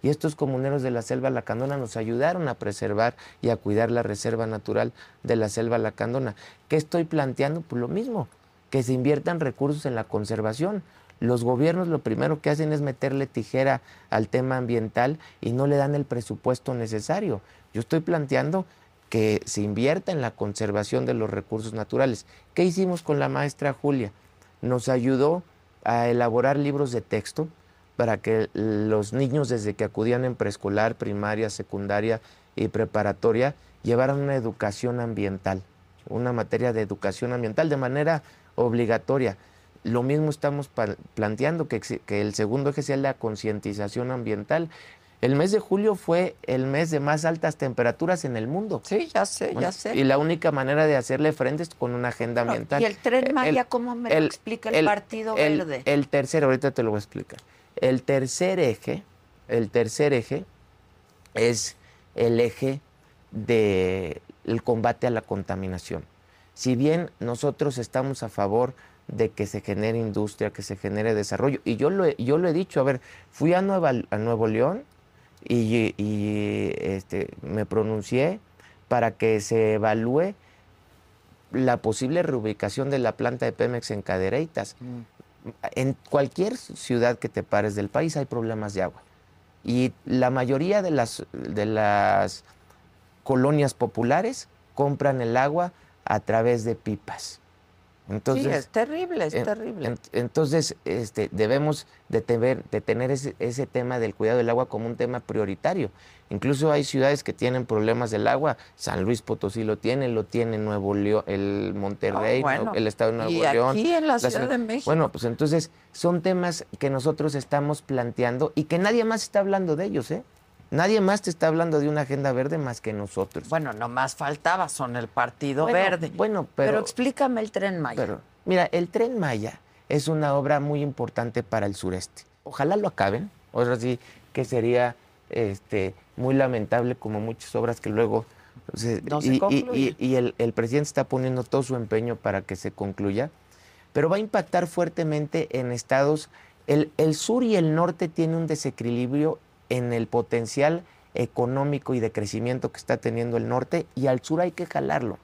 Speaker 4: Y estos comuneros de la selva lacandona nos ayudaron a preservar y a cuidar la reserva natural de la selva lacandona. ¿Qué estoy planteando? Pues lo mismo, que se inviertan recursos en la conservación. Los gobiernos lo primero que hacen es meterle tijera al tema ambiental y no le dan el presupuesto necesario. Yo estoy planteando que se invierta en la conservación de los recursos naturales. ¿Qué hicimos con la maestra Julia? Nos ayudó a elaborar libros de texto para que los niños desde que acudían en preescolar, primaria, secundaria y preparatoria llevaran una educación ambiental, una materia de educación ambiental de manera obligatoria. Lo mismo estamos planteando, que, el segundo eje sea la concientización ambiental. El mes de julio fue el mes de más altas temperaturas en el mundo.
Speaker 2: Sí, ya sé,
Speaker 4: Bueno,
Speaker 2: ya sé.
Speaker 4: Y la única manera de hacerle frente es con una agenda ambiental.
Speaker 2: ¿Y el Tren Maya cómo me lo explica el Partido
Speaker 4: el-
Speaker 2: Verde?
Speaker 4: El tercer, ahorita te lo voy a explicar. El tercer eje, el tercer eje es el eje del combate a la contaminación. Si bien nosotros estamos a favor de que se genere industria, que se genere desarrollo, y yo lo he, yo lo he dicho, a ver, fui a, Nuevo León y, este, me pronuncié para que se evalúe la posible reubicación de la planta de Pemex en Cadereytas. En cualquier ciudad que te pares del país hay problemas de agua. Y la mayoría de las, de las colonias populares compran el agua a través de pipas. Entonces,
Speaker 2: sí, es terrible, es
Speaker 4: en-
Speaker 2: terrible.
Speaker 4: en- entonces, este, debemos de tener, de tener ese, ese tema del cuidado del agua como un tema prioritario. Incluso hay ciudades que tienen problemas del agua. San Luis Potosí lo tiene, lo tiene Nuevo León, el Monterrey,
Speaker 2: Ah, bueno.
Speaker 4: el estado de Nuevo
Speaker 2: Y
Speaker 4: León.
Speaker 2: aquí en la Ciudad
Speaker 4: ciudad-
Speaker 2: de México.
Speaker 4: Bueno, pues entonces son temas que nosotros estamos planteando y que nadie más está hablando de ellos, ¿eh? Nadie más te está hablando de una agenda verde más que nosotros.
Speaker 2: Bueno, nomás faltaba, son el Partido
Speaker 4: Bueno,
Speaker 2: Verde.
Speaker 4: Bueno,
Speaker 2: pero,
Speaker 4: pero,
Speaker 2: explícame el Tren Maya.
Speaker 4: pero, mira, el Tren Maya es una obra muy importante para el sureste. Ojalá lo acaben. Ahora sí que sería este, muy lamentable como muchas obras que luego...
Speaker 2: No se
Speaker 4: y, y-
Speaker 2: concluyen.
Speaker 4: y- y el, el presidente está poniendo todo su empeño para que se concluya, pero va a impactar fuertemente en estados... El, el sur y el norte tienen un desequilibrio en el potencial económico y de crecimiento que está teniendo el norte y al sur hay que jalarlo.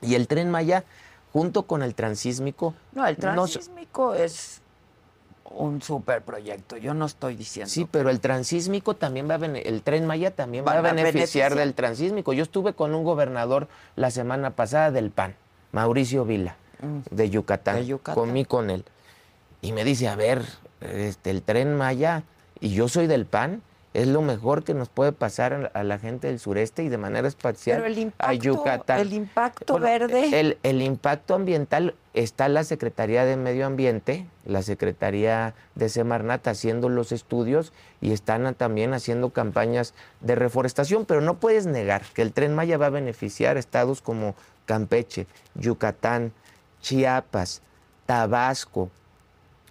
Speaker 4: Y el tren Maya, junto con el transísmico...
Speaker 2: No, el transísmico es un super proyecto, yo no estoy diciendo.
Speaker 4: Sí, pero el transísmico también va a el tren Maya también va, a beneficiar, del transísmico. Yo estuve con un gobernador la semana pasada del PAN, Mauricio Vila, mm. de, Yucatán. de Yucatán. Comí con él. Y me dice, a ver, este, el tren Maya, y yo soy del PAN, es lo mejor que nos puede pasar a la gente del sureste y de manera espacial a Yucatán.
Speaker 2: El impacto verde.
Speaker 4: El, impacto ambiental está la Secretaría de Medio Ambiente, la Secretaría de Semarnat haciendo los estudios y están también haciendo campañas de reforestación, pero no puedes negar que el tren Maya va a beneficiar estados como Campeche, Yucatán, Chiapas, Tabasco,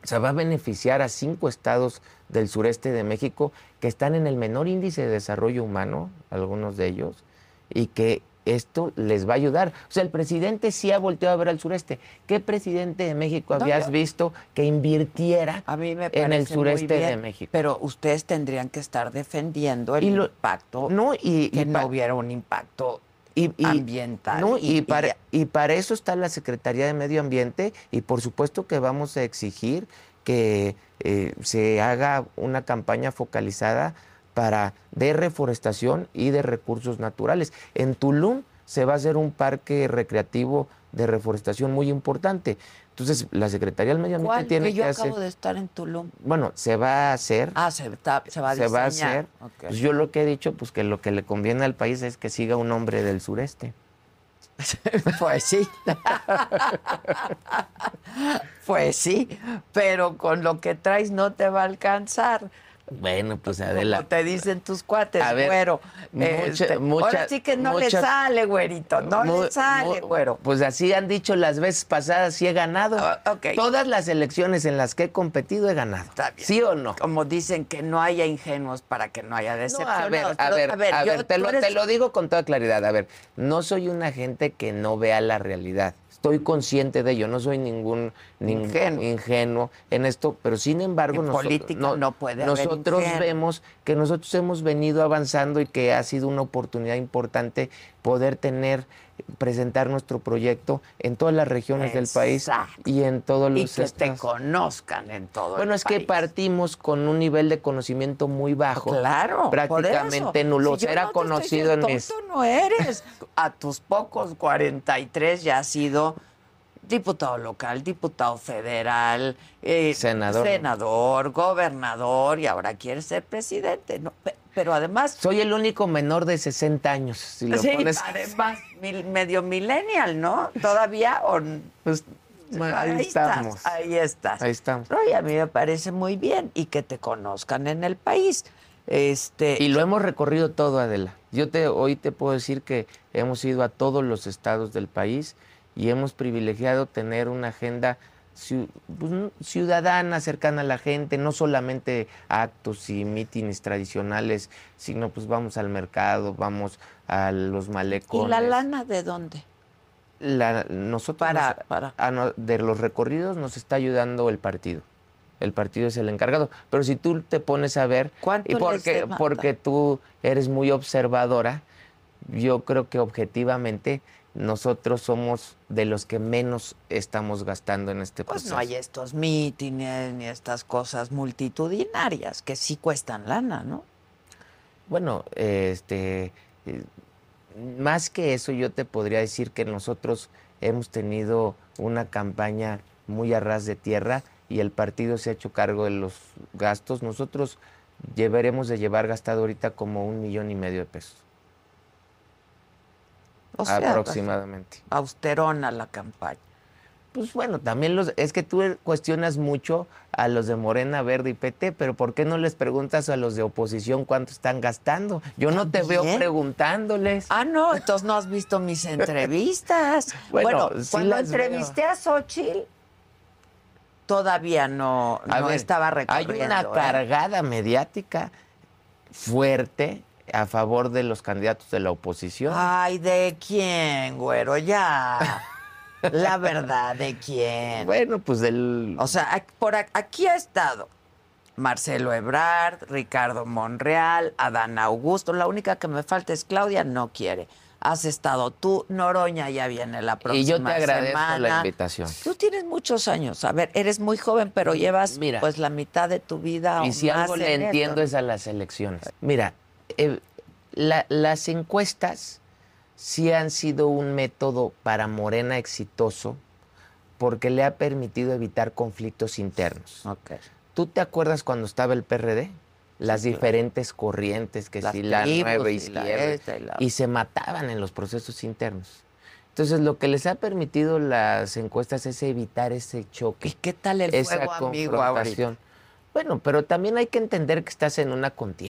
Speaker 4: o sea, va a beneficiar a cinco estados del sureste de México que están en el menor índice de desarrollo humano, algunos de ellos, y que esto les va a ayudar. O sea, el presidente sí ha volteado a ver al sureste. ¿Qué presidente de México habías visto que invirtiera en el sureste de México?
Speaker 2: Pero ustedes tendrían que estar defendiendo el impacto, no, y, que no hubiera un impacto y, ambiental.
Speaker 4: y, para, y para eso está la Secretaría de Medio Ambiente y por supuesto que vamos a exigir que eh, se haga una campaña focalizada para de reforestación y de recursos naturales. En Tulum se va a hacer un parque recreativo de reforestación muy importante. Entonces, la Secretaría del Medio Ambiente tiene que,
Speaker 2: yo
Speaker 4: acabo
Speaker 2: de estar en Tulum.
Speaker 4: Bueno, se va a hacer.
Speaker 2: Ah, se, va a Se va a hacer.
Speaker 4: Pues yo lo que he dicho, pues que lo que le conviene al país es que siga un hombre del sureste. (laughs)
Speaker 2: pues sí. (laughs) pues sí, pero con lo que traes no te va a alcanzar.
Speaker 4: Bueno, pues Adela.
Speaker 2: te dicen tus cuates, güero. Este, ahora sí que no le sale, güerito. No le sale, güero.
Speaker 4: Pues así han dicho las veces pasadas, sí he ganado. Ah, Todas las elecciones en las que he competido he ganado. ¿Sí o no?
Speaker 2: Como dicen que no haya ingenuos para que no haya decepción. a
Speaker 4: ver, a ver, a ver, te, lo, te lo digo con toda claridad. A ver, no soy una gente que no vea la realidad estoy consciente de ello, no soy ningún, ingenuo. en esto, pero sin embargo
Speaker 2: nosotros, no, puede
Speaker 4: nosotros vemos que nosotros hemos venido avanzando y que ha sido una oportunidad importante poder tener presentar nuestro proyecto en todas las regiones del país y en todos los
Speaker 2: y que te conozcan en todo
Speaker 4: bueno es que partimos con un nivel de conocimiento muy bajo.
Speaker 2: Claro
Speaker 4: prácticamente nulo. Era conocido en
Speaker 2: mis no eres. A tus pocos 43 ya has sido diputado local diputado federal eh,
Speaker 4: senador
Speaker 2: senador gobernador y ahora quieres ser presidente no pero además...
Speaker 4: Soy el único menor de 60 años, si lo sí,
Speaker 2: además, medio millennial, ¿no? Todavía, o...
Speaker 4: Pues, ahí, estamos.
Speaker 2: Estás, ahí estás.
Speaker 4: Ahí estamos.
Speaker 2: y a mí me parece muy bien y que te conozcan en el país. Este...
Speaker 4: Y lo hemos recorrido todo, Adela. Yo te, hoy te puedo decir que hemos ido a todos los estados del país y hemos privilegiado tener una agenda pues, ciudadana, cercana a la gente, no solamente actos y mítines tradicionales, sino pues vamos al mercado, vamos a los malecones.
Speaker 2: ¿Y la lana de dónde?
Speaker 4: La, nosotros
Speaker 2: para, para.
Speaker 4: Ah, de los recorridos nos está ayudando el partido. El partido es el encargado. Pero si tú te pones a ver,
Speaker 2: y
Speaker 4: porque, porque tú eres muy observadora, yo creo que objetivamente nosotros somos de los que menos estamos gastando en este
Speaker 2: proceso.
Speaker 4: Pues
Speaker 2: no hay estos mítines ni estas cosas multitudinarias que sí cuestan lana, ¿no?
Speaker 4: Bueno, este, más que eso yo te podría decir que nosotros hemos tenido una campaña muy a ras de tierra y el partido se ha hecho cargo de los gastos. Nosotros llevaremos de llevar gastado ahorita como un millón y medio de pesos aproximadamente.
Speaker 2: Austerona la campaña.
Speaker 4: Pues bueno, también los, es que tú cuestionas mucho a los de Morena, Verde y PT, pero ¿por qué no les preguntas a los de oposición cuánto están gastando? Yo no te veo preguntándoles.
Speaker 2: Ah, no, entonces no has visto mis (laughs) entrevistas. bueno, cuando entrevisté a Xochitl, todavía no, estaba recorriendo.
Speaker 4: Hay una
Speaker 2: ¿eh?
Speaker 4: cargada mediática fuerte a favor de los candidatos de la oposición.
Speaker 2: Ay, ¿de quién, güero? Ya. la verdad, ¿de quién?
Speaker 4: Bueno, pues del...
Speaker 2: O sea, por aquí ha estado Marcelo Ebrard, Ricardo Monreal, Adán Augusto. La única que me falta es Claudia, no quiere. Has estado tú, Noroña ya viene la próxima
Speaker 4: Y yo te agradezco
Speaker 2: semana.
Speaker 4: la invitación.
Speaker 2: Tú tienes muchos años. A ver, eres muy joven, pero llevas
Speaker 4: Mira.
Speaker 2: pues la mitad de tu vida. o
Speaker 4: Y si
Speaker 2: más
Speaker 4: algo le
Speaker 2: en esto.
Speaker 4: entiendo es a las elecciones. Mira, eh, la- las encuestas sí han sido un método para Morena exitoso porque le ha permitido evitar conflictos internos. ¿Tú te acuerdas cuando estaba el PRD? Las diferentes corrientes, que
Speaker 2: Las
Speaker 4: si la nueva
Speaker 2: y la
Speaker 4: izquierda,
Speaker 2: y la
Speaker 4: y se mataban en los procesos internos. Entonces, lo que les ha permitido las encuestas es evitar ese choque.
Speaker 2: ¿Y qué tal el
Speaker 4: esa
Speaker 2: fuego, amigo,
Speaker 4: confrontación. Bueno, pero también hay que entender que estás en una contienda.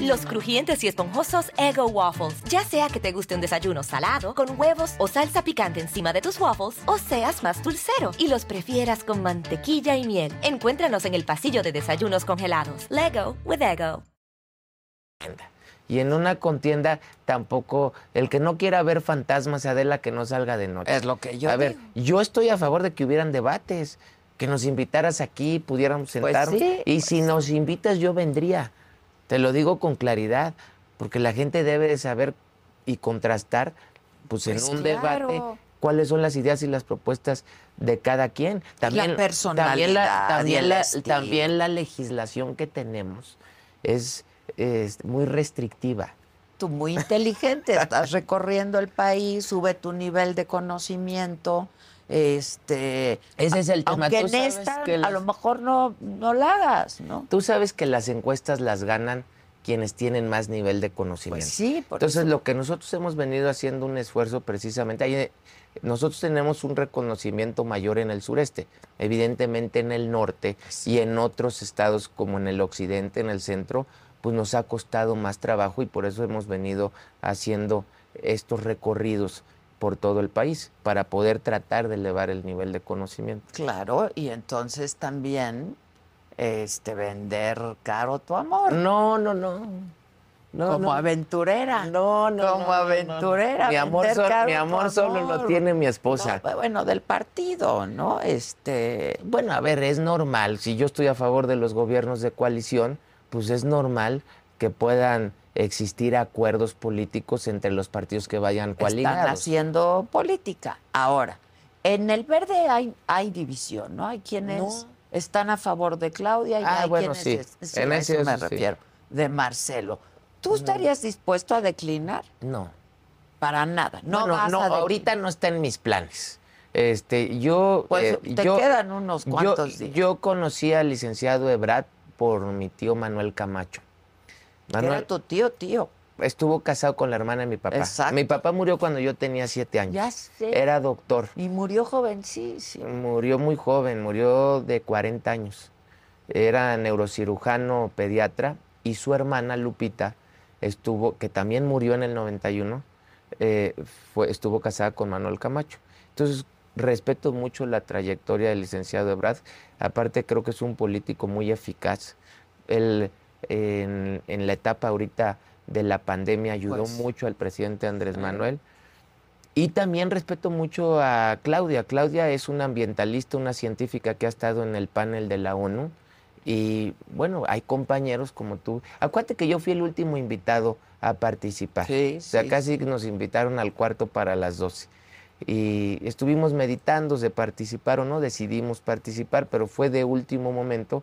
Speaker 6: Los crujientes y esponjosos Ego Waffles. Ya sea que te guste un desayuno salado, con huevos o salsa picante encima de tus waffles, o seas más dulcero y los prefieras con mantequilla y miel. Encuéntranos en el pasillo de desayunos congelados. Lego with Ego.
Speaker 4: Y en una contienda tampoco, el que no quiera ver fantasmas, Adela, que no salga de noche.
Speaker 2: Es lo que yo
Speaker 4: A ver, yo estoy a favor de que hubieran debates, que nos invitaras aquí, pudiéramos
Speaker 2: Pues
Speaker 4: sentarnos.
Speaker 2: sí,
Speaker 4: y si nos invitas, yo vendría. Te lo digo con claridad, porque la gente debe de saber y contrastar, pues, en
Speaker 2: Pues
Speaker 4: un
Speaker 2: claro.
Speaker 4: debate, cuáles son las ideas y las propuestas de cada quien. También,
Speaker 2: personalidad
Speaker 4: también la,
Speaker 2: y
Speaker 4: también la- también la legislación que tenemos es, es muy restrictiva.
Speaker 2: Tú muy inteligente, estás recorriendo el país, sube tu nivel de conocimiento. Este,
Speaker 4: Ese es el tema.
Speaker 2: Aunque en esta
Speaker 4: que
Speaker 2: a lo mejor no, no la hagas, ¿no?
Speaker 4: Tú sabes que las encuestas las ganan quienes tienen más nivel de conocimiento.
Speaker 2: Pues sí, por
Speaker 4: Entonces,
Speaker 2: eso.
Speaker 4: lo que nosotros hemos venido haciendo un esfuerzo precisamente, ahí, eh, nosotros tenemos un reconocimiento mayor en el sureste, evidentemente en el norte y en otros estados como en el occidente, en el centro, pues nos ha costado más trabajo y por eso hemos venido haciendo estos recorridos por todo el país para poder tratar de elevar el nivel de conocimiento.
Speaker 2: Claro, y entonces también este vender caro tu amor.
Speaker 4: No, no, no. No,
Speaker 2: como
Speaker 4: no.
Speaker 2: aventurera.
Speaker 4: No, no.
Speaker 2: Como
Speaker 4: no,
Speaker 2: aventurera.
Speaker 4: Mi amor, sol- mi solo lo tiene mi esposa.
Speaker 2: No, bueno, del partido, ¿no? Este.
Speaker 4: Bueno, a ver, es normal. Si yo estoy a favor de los gobiernos de coalición, pues es normal que puedan existir acuerdos políticos entre los partidos que vayan
Speaker 2: Están
Speaker 4: coaligados.
Speaker 2: haciendo política. Ahora, en el verde hay, hay división, ¿no? Hay quienes
Speaker 4: No.
Speaker 2: están a favor de Claudia y
Speaker 4: Ah,
Speaker 2: hay
Speaker 4: bueno,
Speaker 2: quienes
Speaker 4: sí.
Speaker 2: sí,
Speaker 4: En
Speaker 2: a
Speaker 4: ese
Speaker 2: eso me
Speaker 4: eso sí.
Speaker 2: refiero. De Marcelo. ¿Tú estarías dispuesto a declinar?
Speaker 4: No.
Speaker 2: Para nada. No,
Speaker 4: Bueno,
Speaker 2: vas
Speaker 4: no,
Speaker 2: a
Speaker 4: ahorita no está en mis planes. Este, yo,
Speaker 2: Pues
Speaker 4: eh,
Speaker 2: te
Speaker 4: yo-
Speaker 2: quedan unos
Speaker 4: yo-
Speaker 2: cuantos días.
Speaker 4: Yo conocí al licenciado Ebrat por mi tío Manuel Camacho.
Speaker 2: Era tu tío, tío.
Speaker 4: estuvo casado con la hermana de mi papá.
Speaker 2: Exacto.
Speaker 4: Mi papá murió cuando yo tenía siete años.
Speaker 2: Ya sé.
Speaker 4: Era doctor.
Speaker 2: Y murió jovencísimo.
Speaker 4: Murió muy joven, murió de 40 años. Era neurocirujano pediatra y su hermana Lupita estuvo, que también murió en el 91, eh, fue, estuvo casada con Manuel Camacho. Entonces, respeto mucho la trayectoria del licenciado Ebrard. Aparte, creo que es un político muy eficaz. Él, en, en la etapa ahorita de la pandemia, ayudó
Speaker 2: Pues,
Speaker 4: mucho al presidente Andrés Manuel. Y también respeto mucho a Claudia. Claudia es una ambientalista, una científica que ha estado en el panel de la ONU. Y bueno, hay compañeros como tú. Acuérdate que yo fui el último invitado a participar.
Speaker 2: Sí,
Speaker 4: o sea,
Speaker 2: sí,
Speaker 4: casi nos invitaron al cuarto para las 12. Y estuvimos meditando de participar o no, decidimos participar, pero fue de último momento.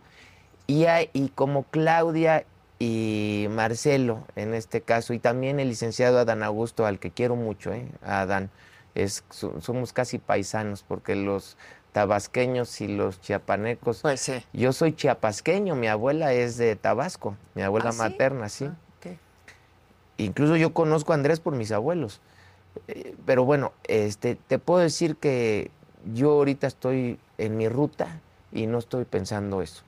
Speaker 4: Y, hay- y como Claudia y Marcelo, en este caso, y también el licenciado Adán Augusto, al que quiero mucho, ¿eh? Adán, es, so- somos casi paisanos, porque los tabasqueños y los chiapanecos.
Speaker 2: Pues sí.
Speaker 4: Yo soy chiapasqueño, mi abuela es de Tabasco, mi abuela
Speaker 2: ¿Ah,
Speaker 4: materna, sí.
Speaker 2: Ah.
Speaker 4: Incluso yo conozco a Andrés por mis abuelos. Eh, Pero bueno, este, te puedo decir que yo ahorita estoy en mi ruta y no estoy pensando eso.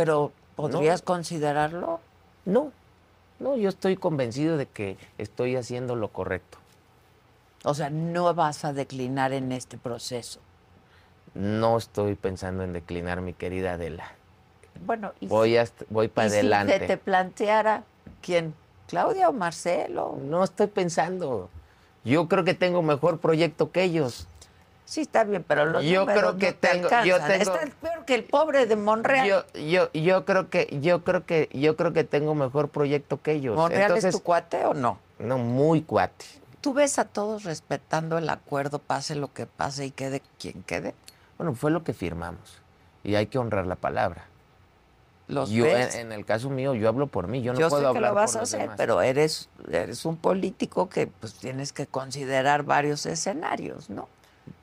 Speaker 2: Pero, ¿podrías considerarlo?
Speaker 4: No, no, yo estoy convencido de que estoy haciendo lo correcto.
Speaker 2: O sea, no vas a declinar en este proceso.
Speaker 4: No estoy pensando en declinar, mi querida Adela.
Speaker 2: Bueno, y
Speaker 4: Voy, a, voy para
Speaker 2: y si
Speaker 4: adelante.
Speaker 2: se te planteara, ¿quién? ¿Claudia o Marcelo?
Speaker 4: No estoy pensando. Yo creo que tengo mejor proyecto que ellos.
Speaker 2: Sí, está bien, pero los
Speaker 4: Yo creo que
Speaker 2: no te
Speaker 4: tengo- yo tengo-
Speaker 2: Estás peor que el pobre de Monreal.
Speaker 4: Yo, yo, yo creo que, yo creo que, yo creo que tengo mejor proyecto que ellos.
Speaker 2: ¿Monreal es tu cuate o no?
Speaker 4: no, muy cuate.
Speaker 2: ¿Tú ves a todos respetando el acuerdo, pase lo que pase y quede quien quede?
Speaker 4: Bueno, fue lo que firmamos. Y hay que honrar la palabra.
Speaker 2: ¿Los
Speaker 4: Yo,
Speaker 2: ves?
Speaker 4: en, en el caso mío, yo hablo por mí. Yo no
Speaker 2: Yo
Speaker 4: puedo
Speaker 2: sé que
Speaker 4: hablar
Speaker 2: lo vas
Speaker 4: por
Speaker 2: a hacer,
Speaker 4: demás.
Speaker 2: pero eres, eres un político que pues tienes que considerar varios escenarios, ¿no?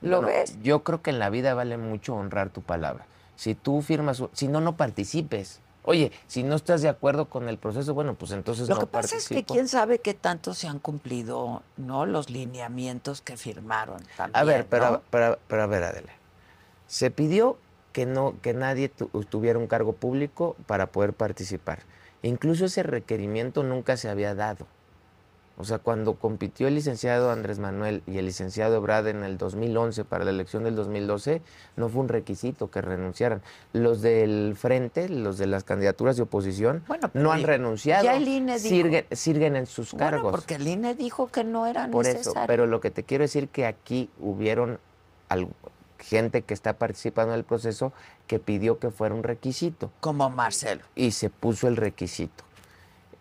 Speaker 2: ¿Lo
Speaker 4: Bueno,
Speaker 2: ves?
Speaker 4: Yo creo que en la vida vale mucho honrar tu palabra. Si tú firmas, si no, no participes. Oye, si no estás de acuerdo con el proceso, bueno, pues entonces
Speaker 2: Lo
Speaker 4: no
Speaker 2: que pasa es que quién sabe qué tanto se han cumplido, ¿no? Los lineamientos que firmaron también,
Speaker 4: A ver, pero,
Speaker 2: ¿no?
Speaker 4: pero, pero a ver, Adela. Se pidió que no, que nadie tu- tuviera un cargo público para poder participar. Incluso ese requerimiento nunca se había dado. O sea, cuando compitió el licenciado Andrés Manuel y el licenciado Ebrard en el 2011 para la elección del 2012, no fue un requisito que renunciaran. Los del frente, los de las candidaturas de oposición,
Speaker 2: Bueno,
Speaker 4: no han renunciado.
Speaker 2: ya el INE dijo-
Speaker 4: Sirguen, sirguen en sus
Speaker 2: Bueno,
Speaker 4: cargos.
Speaker 2: porque el INE dijo que no era
Speaker 4: Por eso,
Speaker 2: necesario.
Speaker 4: pero lo que te quiero decir que aquí hubieron gente que está participando en el proceso que pidió que fuera un requisito
Speaker 2: Como Marcelo.
Speaker 4: y se puso el requisito.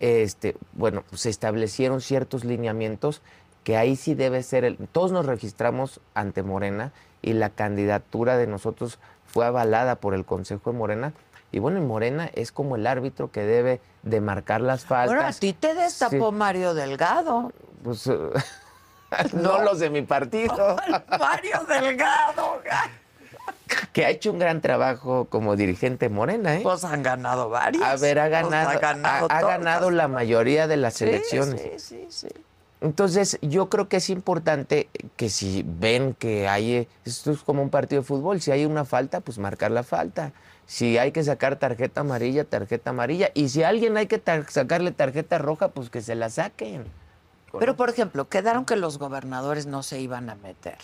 Speaker 4: Este, bueno, se establecieron ciertos lineamientos que ahí sí debe ser el todos nos registramos ante Morena y la candidatura de nosotros fue avalada por el Consejo de Morena y bueno, Morena es como el árbitro que debe de marcar las faltas.
Speaker 2: Bueno, a ti te destapó
Speaker 4: Sí.
Speaker 2: Mario Delgado.
Speaker 4: Pues, (laughs) (laughs) no los de mi partido. (laughs)
Speaker 2: Mario Delgado.
Speaker 4: Que ha hecho un gran trabajo como dirigente Morena, ¿eh?
Speaker 2: Pues han ganado varios.
Speaker 4: A ver, ha
Speaker 2: Pues
Speaker 4: ganado,
Speaker 2: ha ganado,
Speaker 4: ha- ha
Speaker 2: todas.
Speaker 4: ganado la mayoría de las elecciones.
Speaker 2: Sí, sí, sí.
Speaker 4: Entonces, yo creo que es importante que si ven que hay, esto es como un partido de fútbol, si hay una falta, pues marcar la falta. Si hay que sacar tarjeta amarilla, tarjeta amarilla. Y si a alguien hay que tar- sacarle tarjeta roja, pues que se la saquen.
Speaker 2: Pero, por ejemplo, quedaron que los gobernadores no se iban a meter.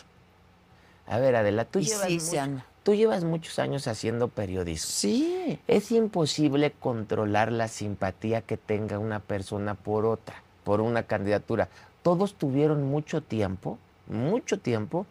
Speaker 4: A ver, Adela, tú,
Speaker 2: Y
Speaker 4: llevas,
Speaker 2: sí
Speaker 4: mucho-
Speaker 2: se han-
Speaker 4: tú llevas muchos años haciendo periodismo.
Speaker 2: Sí.
Speaker 4: Es imposible controlar la simpatía que tenga una persona por otra, por una candidatura. Todos tuvieron mucho tiempo, mucho tiempo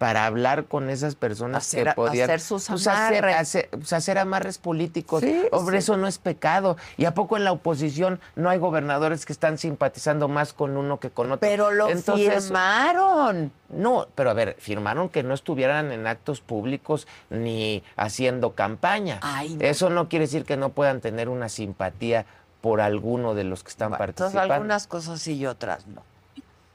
Speaker 4: para hablar con esas personas
Speaker 2: Hacer-
Speaker 4: que podían
Speaker 2: hacer sus
Speaker 4: pues, hacer,
Speaker 2: amarres.
Speaker 4: hacer- pues, hacer amarres políticos.
Speaker 2: Sí,
Speaker 4: Hombre,
Speaker 2: sí.
Speaker 4: eso no es pecado. ¿Y a poco en la oposición no hay gobernadores que están simpatizando más con uno que con otro?
Speaker 2: Pero lo
Speaker 4: Entonces,
Speaker 2: firmaron.
Speaker 4: no, pero a ver, firmaron que no estuvieran en actos públicos ni haciendo campaña.
Speaker 2: Ay, no.
Speaker 4: Eso no quiere decir que no puedan tener una simpatía por alguno de los que están
Speaker 2: Entonces,
Speaker 4: participando.
Speaker 2: algunas cosas sí y otras no.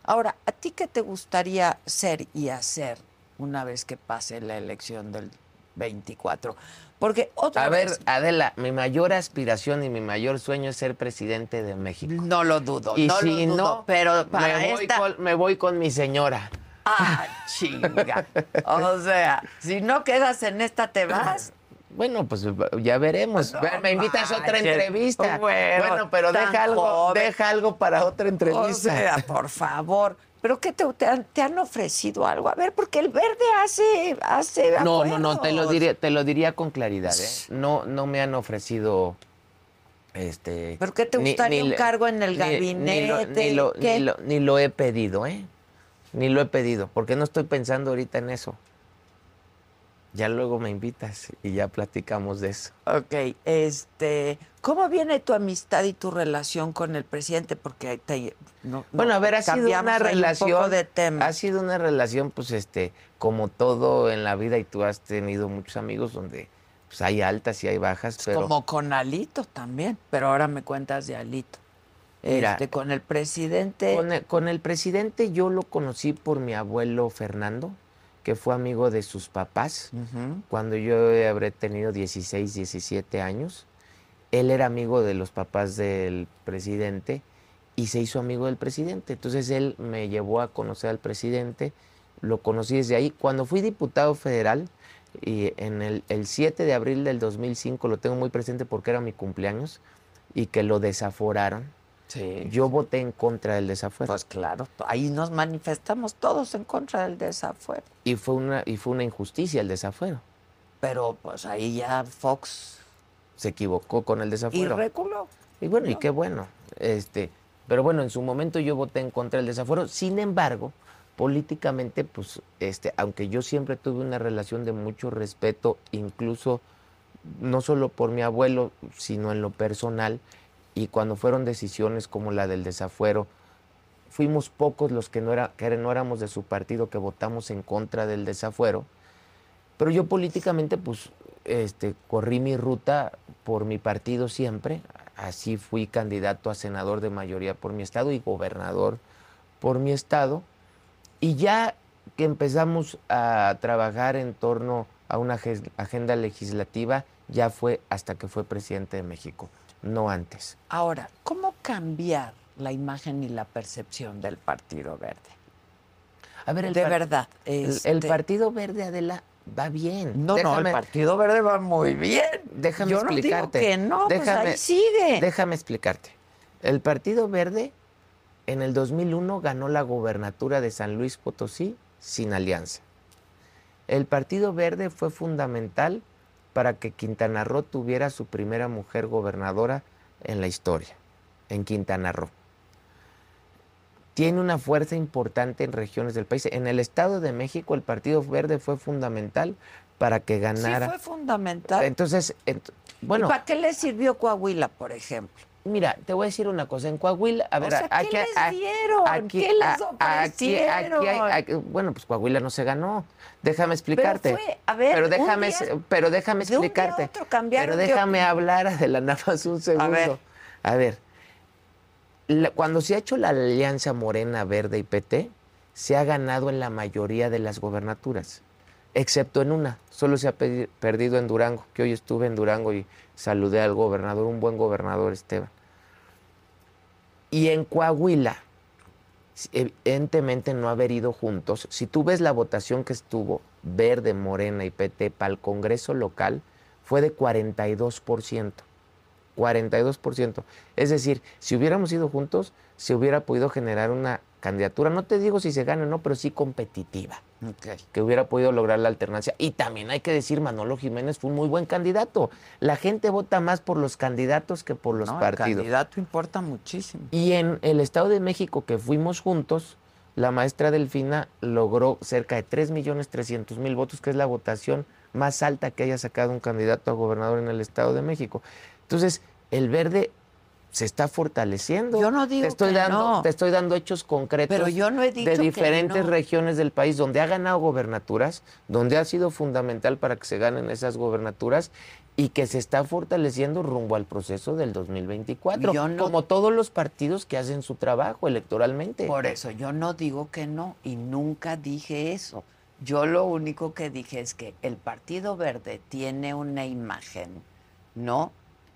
Speaker 2: Ahora, ¿a ti qué te gustaría ser y hacer una vez que pase la elección del 24? Porque otra
Speaker 4: A ver,
Speaker 2: vez,
Speaker 4: Adela, mi mayor aspiración y mi mayor sueño es ser presidente de México.
Speaker 2: no lo dudo,
Speaker 4: Y
Speaker 2: no
Speaker 4: si
Speaker 2: lo dudo,
Speaker 4: no,
Speaker 2: pero para
Speaker 4: me, voy
Speaker 2: esta...
Speaker 4: con, me voy con mi señora.
Speaker 2: Ah, chinga. O sea, si no quedas en esta, te vas.
Speaker 4: Bueno, pues ya veremos.
Speaker 2: No
Speaker 4: me invitas a otra entrevista.
Speaker 2: Bueno,
Speaker 4: pero
Speaker 2: tan
Speaker 4: deja algo,
Speaker 2: joven.
Speaker 4: deja algo para otra entrevista.
Speaker 2: O sea, por favor. ¿Pero qué te, te han, te han ofrecido algo? A ver, porque el verde hace, hace
Speaker 4: No, no, no, te lo diría, te lo diría con claridad, ¿eh? No, no me han ofrecido este.
Speaker 2: ¿Pero qué te gustaría un cargo en el
Speaker 4: ni- Ni, lo,
Speaker 2: gabinete?
Speaker 4: ni lo he pedido, ¿eh? Ni lo he pedido, porque no estoy pensando ahorita en eso. Ya luego me invitas y ya platicamos de eso.
Speaker 2: Ok, este, ¿cómo viene tu amistad y tu relación con el presidente? Porque te, no-
Speaker 4: Bueno,
Speaker 2: no,
Speaker 4: a ver, ha sido una
Speaker 2: un
Speaker 4: relación.
Speaker 2: de tema.
Speaker 4: Ha sido una relación, pues, este, como todo en la vida, y tú has tenido muchos amigos donde pues, hay altas y hay bajas, pero.
Speaker 2: Como con Alito también, pero ahora me cuentas de Alito.
Speaker 4: Mira,
Speaker 2: Este, con el presidente.
Speaker 4: Con el, con el presidente yo lo conocí por mi abuelo Fernando. Que fue amigo de sus papás cuando yo habré tenido 16, 17 años. Él era amigo de los papás del presidente y se hizo amigo del presidente. Entonces él me llevó a conocer al presidente, lo conocí desde ahí. Cuando fui diputado federal, y en el, el 7 de abril del 2005, lo tengo muy presente porque era mi cumpleaños, y que lo desaforaron.
Speaker 2: Sí.
Speaker 4: Yo voté en contra del desafuero.
Speaker 2: Pues claro, ahí nos manifestamos todos en contra del desafuero.
Speaker 4: Y fue una, y fue una injusticia el desafuero.
Speaker 2: Pero pues ahí ya Fox
Speaker 4: Se equivocó con el
Speaker 2: y
Speaker 4: desafuero.
Speaker 2: reculó.
Speaker 4: Y bueno, y qué bueno. Este, pero bueno, en su momento yo voté en contra del desafuero. Sin embargo, políticamente, pues, este, aunque yo siempre tuve una relación de mucho respeto, incluso no solo por mi abuelo, sino en lo personal, y cuando fueron decisiones como la del desafuero, fuimos pocos los que no, era, que no éramos de su partido que votamos en contra del desafuero, pero yo políticamente, pues, este, corrí mi ruta por mi partido siempre. Así fui candidato a senador de mayoría por mi estado y gobernador por mi estado. Y ya que empezamos a trabajar en torno a una ag- agenda legislativa, ya fue hasta que fue presidente de México, no antes.
Speaker 2: Ahora, ¿cómo cambiar la imagen y la percepción del Partido Verde?
Speaker 4: A ver, el
Speaker 2: de verdad.
Speaker 4: El,
Speaker 2: este,
Speaker 4: el Partido Verde, Adela, va bien.
Speaker 2: No, no, el Partido Verde va muy bien.
Speaker 4: Déjame
Speaker 2: Yo no digo
Speaker 4: explicarte.
Speaker 2: que no, pues
Speaker 4: déjame,
Speaker 2: ahí sigue.
Speaker 4: Déjame explicarte. El Partido Verde en el 2001 ganó la gobernatura de San Luis Potosí sin alianza. El Partido Verde fue fundamental para que Quintana Roo tuviera su primera mujer gobernadora en la historia, en Quintana Roo. Tiene una fuerza importante en regiones del país. En el Estado de México el Partido Verde fue fundamental para que ganara.
Speaker 2: Sí, fue fundamental.
Speaker 4: Entonces, ent-
Speaker 2: ¿Y
Speaker 4: bueno,
Speaker 2: ¿Para qué le sirvió Coahuila, por ejemplo?
Speaker 4: Mira, te voy a decir una cosa. En Coahuila, a
Speaker 2: O
Speaker 4: ver,
Speaker 2: sea, ¿qué
Speaker 4: aquí,
Speaker 2: les dieron? ¿Qué les
Speaker 4: aquí- aquí hay-
Speaker 2: ofrecieron?
Speaker 4: aquí- bueno, pues Coahuila no se ganó. Déjame explicarte.
Speaker 2: fue, a ver,
Speaker 4: pero déjame,
Speaker 2: día-
Speaker 4: pero déjame
Speaker 2: de un día a
Speaker 4: explicarte.
Speaker 2: otro cambiaron
Speaker 4: pero
Speaker 2: de
Speaker 4: déjame hablar (laughs) Adela, nada más un segundo.
Speaker 2: ver.
Speaker 4: A ver, la- cuando se ha hecho la alianza Morena, Verde y PT, se ha ganado en la mayoría de las gobernaturas, excepto en una. Solo se ha perdido en Durango, que hoy estuve en Durango y saludé al gobernador, un buen gobernador Esteban. Y en Coahuila, evidentemente no haber ido juntos, si tú ves la votación que estuvo Verde, Morena y PT para el Congreso local, fue de 42%. 42%. Es decir, si hubiéramos ido juntos, se hubiera podido generar una candidatura, no te digo si se gana o no, pero sí competitiva, que hubiera podido lograr la alternancia. Y también hay que decir, Manolo Jiménez fue un muy buen candidato. La gente vota más por los candidatos que por los
Speaker 2: No, el
Speaker 4: partidos.
Speaker 2: candidato importa muchísimo.
Speaker 4: Y en el Estado de México que fuimos juntos, la maestra Delfina logró cerca de 3.300.000 votos, que es la votación más alta que haya sacado un candidato a gobernador en el Estado de México. Entonces, el verde se está fortaleciendo.
Speaker 2: Yo no digo
Speaker 4: te estoy
Speaker 2: que
Speaker 4: dando,
Speaker 2: no.
Speaker 4: Te estoy dando hechos concretos
Speaker 2: Pero yo no he dicho
Speaker 4: de
Speaker 2: que
Speaker 4: diferentes
Speaker 2: no.
Speaker 4: regiones del país donde ha ganado gobernaturas, donde ha sido fundamental para que se ganen esas gobernaturas y que se está fortaleciendo rumbo al proceso del 2024,
Speaker 2: Yo no-
Speaker 4: como todos los partidos que hacen su trabajo electoralmente.
Speaker 2: Por eso yo no digo que no y nunca dije eso. Yo lo único que dije es que el Partido Verde tiene una imagen, ¿no?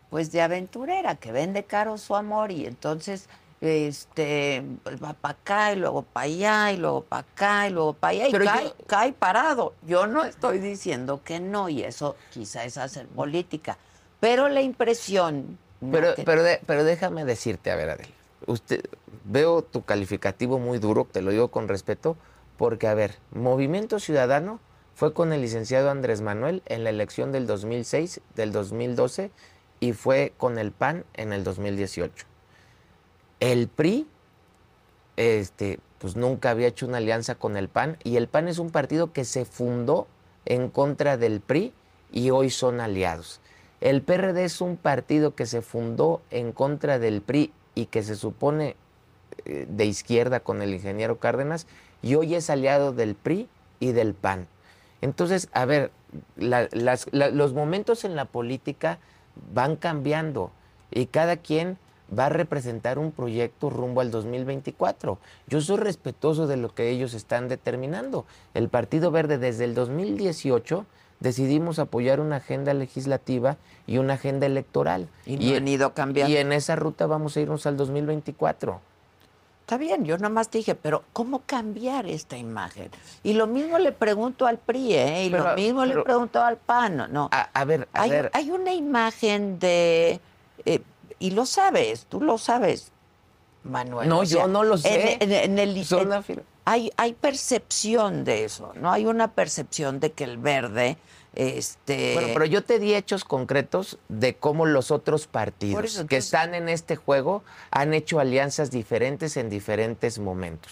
Speaker 2: Pues de aventurera, que vende caro su amor y entonces este pues va para acá y luego para allá y luego para acá y luego para allá y
Speaker 4: Pero
Speaker 2: cae,
Speaker 4: yo-
Speaker 2: cae parado. Yo no estoy diciendo que no y eso quizá es hacer política, pero la impresión ¿no?
Speaker 4: Pero,
Speaker 2: que-
Speaker 4: pero, de- pero déjame decirte, a ver, Adel, usted, veo tu calificativo muy duro, te lo digo con respeto, porque, a ver, Movimiento Ciudadano fue con el licenciado Andrés Manuel en la elección del 2006, del 2012, y fue con el PAN en el 2018. El PRI, este, pues nunca había hecho una alianza con el PAN, y el PAN es un partido que se fundó en contra del PRI y hoy son aliados. El PRD es un partido que se fundó en contra del PRI y que se supone eh, de izquierda con el ingeniero Cárdenas y hoy es aliado del PRI y del PAN. Entonces, a ver, los momentos en la política van cambiando y cada quien va a representar un proyecto rumbo al 2024. Yo soy respetuoso de lo que ellos están determinando. El Partido Verde desde el 2018 decidimos apoyar una agenda legislativa y una agenda electoral.
Speaker 2: Y no han ido cambiando.
Speaker 4: Y en esa ruta vamos a irnos al 2024.
Speaker 2: Está bien, yo nada más dije, pero ¿cómo cambiar esta imagen? Y lo mismo le pregunto al PRI, ¿eh? Y lo
Speaker 4: Pero-
Speaker 2: mismo le
Speaker 4: pero-
Speaker 2: pregunto al PAN, ¿no?
Speaker 4: A, a ver, a
Speaker 2: hay,
Speaker 4: ver.
Speaker 2: hay una imagen de... eh, y lo sabes, tú lo sabes, Manuel.
Speaker 4: No,
Speaker 2: o sea,
Speaker 4: yo no lo sé.
Speaker 2: En, en- en el,
Speaker 4: Son
Speaker 2: en- hay, hay percepción de eso, ¿no? Hay una percepción de que el verde, este...
Speaker 4: Bueno, pero yo te di hechos concretos de cómo los otros partidos
Speaker 2: eso,
Speaker 4: que están en este juego han hecho alianzas diferentes en diferentes momentos.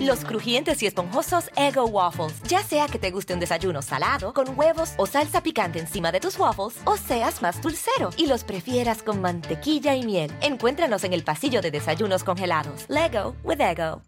Speaker 6: Los crujientes y esponjosos Ego Waffles. Ya sea que te guste un desayuno salado, con huevos o salsa picante encima de tus waffles, o seas más dulcero y los prefieras con mantequilla y miel. Encuéntranos en el pasillo de desayunos congelados. Lego with Ego.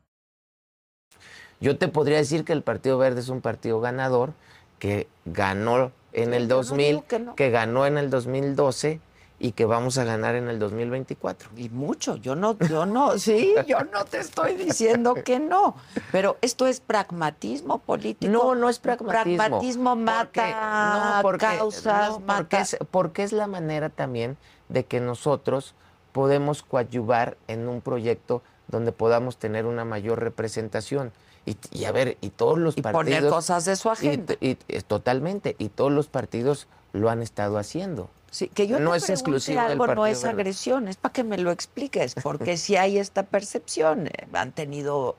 Speaker 4: Yo te podría decir que el Partido Verde es un partido ganador, que ganó en el
Speaker 2: yo no
Speaker 4: 2000,
Speaker 2: digo que no.
Speaker 4: que ganó en el 2012 y que vamos a ganar en el 2024.
Speaker 2: Y mucho, yo no, yo no, (laughs) sí, yo no te estoy diciendo que no, pero esto es pragmatismo político.
Speaker 4: No, no es pragmatismo.
Speaker 2: Pragmatismo
Speaker 4: Porque-
Speaker 2: mata
Speaker 4: no, porque-
Speaker 2: causas,
Speaker 4: no, porque
Speaker 2: mata...
Speaker 4: es, porque es la manera también de que nosotros podemos coadyuvar en un proyecto donde podamos tener una mayor representación. Y, y a ver, y todos los
Speaker 2: Y
Speaker 4: partidos...
Speaker 2: poner cosas de su agenda.
Speaker 4: y- y- totalmente, y todos los partidos lo han estado haciendo.
Speaker 2: Sí, que yo
Speaker 4: no
Speaker 2: te
Speaker 4: es exclusivo del
Speaker 2: algo no
Speaker 4: Partido
Speaker 2: es agresión, es para que me lo expliques, (laughs) porque si hay esta percepción, eh, han tenido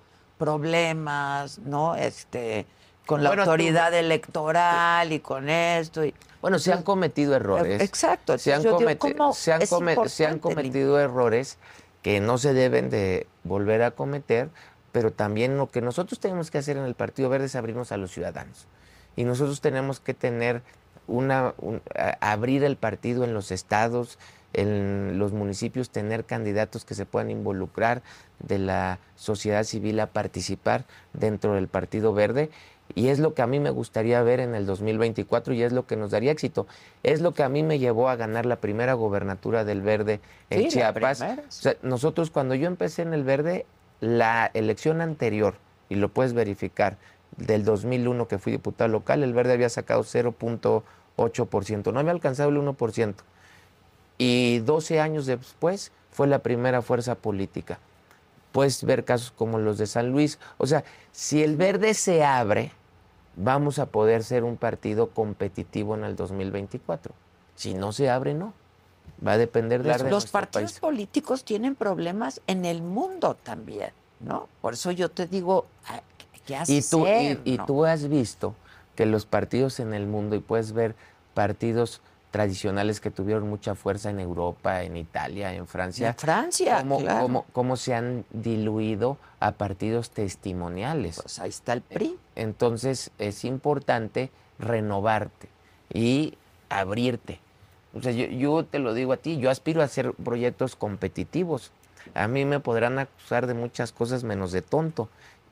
Speaker 2: problemas, ¿no? Este, con la
Speaker 4: tú-
Speaker 2: autoridad electoral y con esto. Y,
Speaker 4: Bueno, se han cometido errores.
Speaker 2: Exacto,
Speaker 4: Se han,
Speaker 2: digo,
Speaker 4: cometi-
Speaker 2: ¿cómo
Speaker 4: se han
Speaker 2: es
Speaker 4: come- se han
Speaker 2: importante
Speaker 4: cometido errores que no se deben de volver a cometer, pero también lo que nosotros tenemos que hacer en el Partido Verde es abrirnos a los ciudadanos. Y nosotros tenemos que tener una, un- abrir el partido en los estados, en los municipios, tener candidatos que se puedan involucrar de la sociedad civil a participar dentro del Partido Verde. Y es lo que a mí me gustaría ver en el 2024 y es lo que nos daría éxito. Es lo que a mí me llevó a ganar la primera gobernatura del Verde en
Speaker 2: Sí,
Speaker 4: Chiapas. O sea, nosotros cuando yo empecé en el Verde, la elección anterior, y lo puedes verificar, del 2001 que fui diputado local, el Verde había sacado 0.8%, no había alcanzado el 1%. Y 12 años después fue la primera fuerza política. Puedes ver casos como los de San Luis. O sea, si el Verde se abre, vamos a poder ser un partido competitivo en el 2024. Si no se abre, no. Va a depender de
Speaker 2: Los,
Speaker 4: de
Speaker 2: los
Speaker 4: nuestro
Speaker 2: partidos
Speaker 4: país.
Speaker 2: políticos tienen problemas en el mundo también, ¿no? Por eso yo te digo, ah, ¿qué hacer?
Speaker 4: Y tú, y, y
Speaker 2: no?
Speaker 4: tú has visto que los partidos en el mundo, y puedes ver partidos tradicionales que tuvieron mucha fuerza en Europa, en Italia, en Francia,
Speaker 2: En Francia,
Speaker 4: cómo,
Speaker 2: claro.
Speaker 4: cómo- cómo se han diluido a partidos testimoniales.
Speaker 2: Pues ahí está el PRI.
Speaker 4: Entonces es importante renovarte y abrirte. O sea, yo, yo te lo digo a ti, yo aspiro a hacer proyectos competitivos. A mí me podrán acusar de muchas cosas menos de tonto.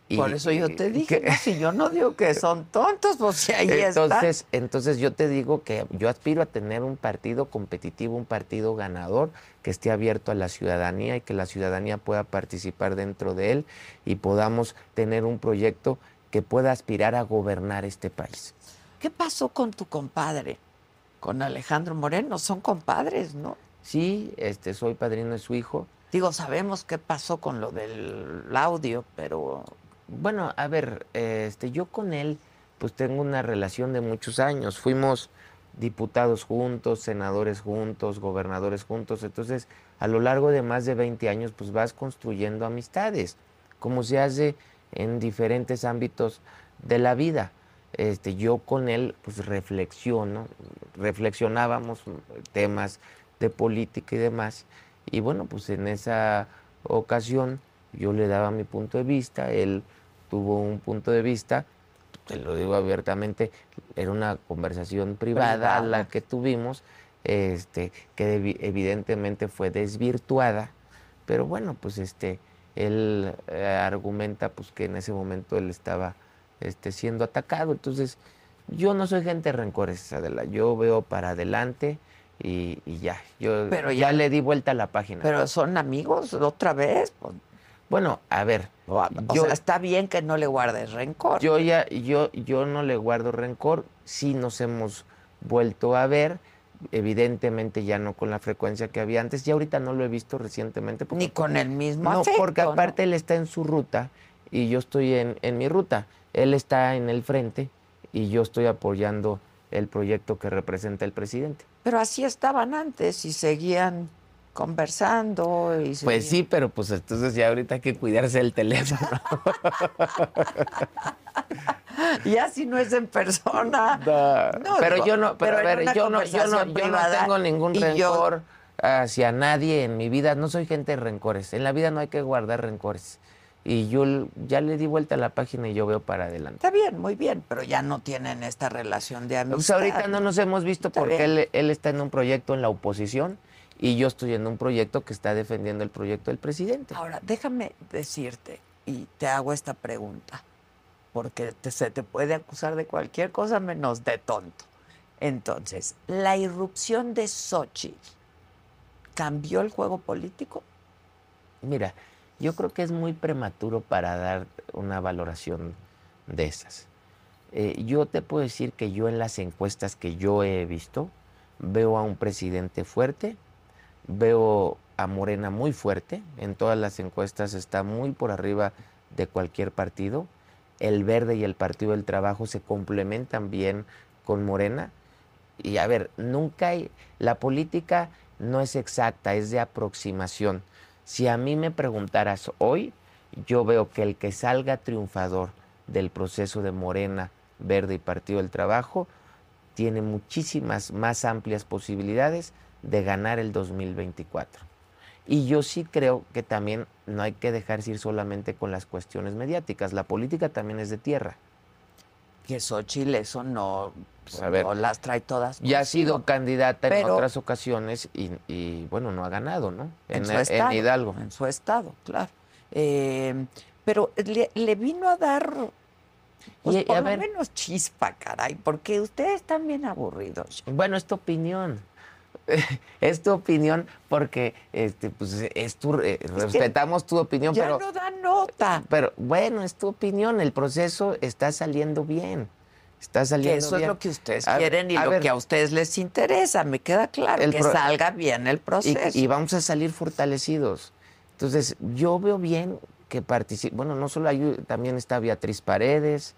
Speaker 4: Y-
Speaker 2: Por eso yo te dije,
Speaker 4: que-
Speaker 2: no, si yo no digo que (laughs) son tontos, pues si ahí está.
Speaker 4: entonces, entonces yo te digo que yo aspiro a tener un partido competitivo, un partido ganador, que esté abierto a la ciudadanía y que la ciudadanía pueda participar dentro de él y podamos tener un proyecto que pueda aspirar a gobernar este país.
Speaker 2: ¿Qué pasó con tu compadre? Con Alejandro Moreno, son compadres, ¿no?
Speaker 4: Sí, este, soy padrino de su hijo.
Speaker 2: Digo, sabemos qué pasó con lo del audio, pero
Speaker 4: Bueno, a ver, este, yo con él, pues tengo una relación de muchos años. Fuimos diputados juntos, senadores juntos, gobernadores juntos. Entonces, a lo largo de más de 20 años, pues vas construyendo amistades, como se hace en diferentes ámbitos de la vida. Este, yo con él pues reflexiono, reflexionábamos temas de política y demás. Y bueno, pues en esa ocasión yo le daba mi punto de vista, él tuvo un punto de vista, te lo digo abiertamente, era una conversación privada, la que tuvimos, este, que evidentemente fue desvirtuada, pero bueno, pues este, él eh, argumenta pues que en ese momento él estaba este, siendo atacado, entonces yo no soy gente rencores, Adela, yo veo para adelante, y, ya, yo
Speaker 2: pero
Speaker 4: ya, le di vuelta a la página.
Speaker 2: Pero son amigos otra vez.
Speaker 4: Bueno, a ver.
Speaker 2: O, sea, está bien que no le guardes rencor.
Speaker 4: Yo ya, yo, yo no le guardo rencor. Sí nos hemos vuelto a ver. Evidentemente ya no con la frecuencia que había antes. Y ahorita no lo he visto recientemente.
Speaker 2: Ni con el mismo
Speaker 4: No, porque aparte él está en su ruta y yo estoy en, en mi ruta. Él está en el frente y yo estoy apoyando el proyecto que representa el presidente.
Speaker 2: Pero así estaban antes y seguían conversando. Y
Speaker 4: Pues sí, pero pues entonces ya ahorita hay que cuidarse el teléfono. (laughs)
Speaker 2: y así no es en persona.
Speaker 4: No, pero yo no, pero, a ver, yo no, yo no, yo no tengo ningún rencor hacia nadie en mi vida. No soy gente de rencores. En la vida no hay que guardar rencores y yo ya le di vuelta a la página y yo veo para adelante.
Speaker 2: Está bien, muy bien, pero ya no tienen esta relación de pues amistad.
Speaker 4: Pues ahorita no nos hemos visto porque él, él, está en un proyecto en la oposición y yo estoy en un proyecto que está defendiendo el proyecto del presidente.
Speaker 2: Ahora, déjame decirte y te hago esta pregunta, porque se te puede acusar de cualquier cosa menos de tonto. Entonces, ¿la irrupción de Sochi cambió el juego político?
Speaker 4: Mira, yo creo que es muy prematuro para dar una valoración de esas. Eh, yo te puedo decir que yo en las encuestas que yo he visto, veo a un presidente fuerte, veo a Morena muy fuerte, en todas las encuestas está muy por arriba de cualquier partido. El Verde y el Partido del Trabajo se complementan bien con Morena. Y a ver, nunca hay, la política no es exacta, es de aproximación. Si a mí me preguntaras hoy, yo veo que el que salga triunfador del proceso de Morena, Verde y Partido del Trabajo tiene muchísimas más amplias posibilidades de ganar el 2024. Y yo sí creo que también no hay que dejarse ir solamente con las cuestiones mediáticas. La política también es de tierra.
Speaker 2: Que Xochitl eso no pues, a ver, las trae todas.
Speaker 4: Ya ha sido candidata en otras ocasiones y, bueno, no ha ganado, ¿no?
Speaker 2: En, su estado,
Speaker 4: Hidalgo.
Speaker 2: En su estado, claro. Eh, pero le, vino a dar, pues, por lo menos chispa, caray, porque ustedes están bien aburridos.
Speaker 4: Bueno, es tu opinión. (laughs) es tu opinión porque este pues es tu eh, respetamos tu opinión
Speaker 2: ya
Speaker 4: pero
Speaker 2: no da nota
Speaker 4: pero bueno es tu opinión el proceso está saliendo bien Está saliendo
Speaker 2: eso es lo que ustedes quieren y lo que a ustedes les interesa, me queda claro, que salga bien el proceso.
Speaker 4: Y, vamos a salir fortalecidos. Entonces, yo veo bien que participe. Bueno, no solo hay, también está Beatriz Paredes,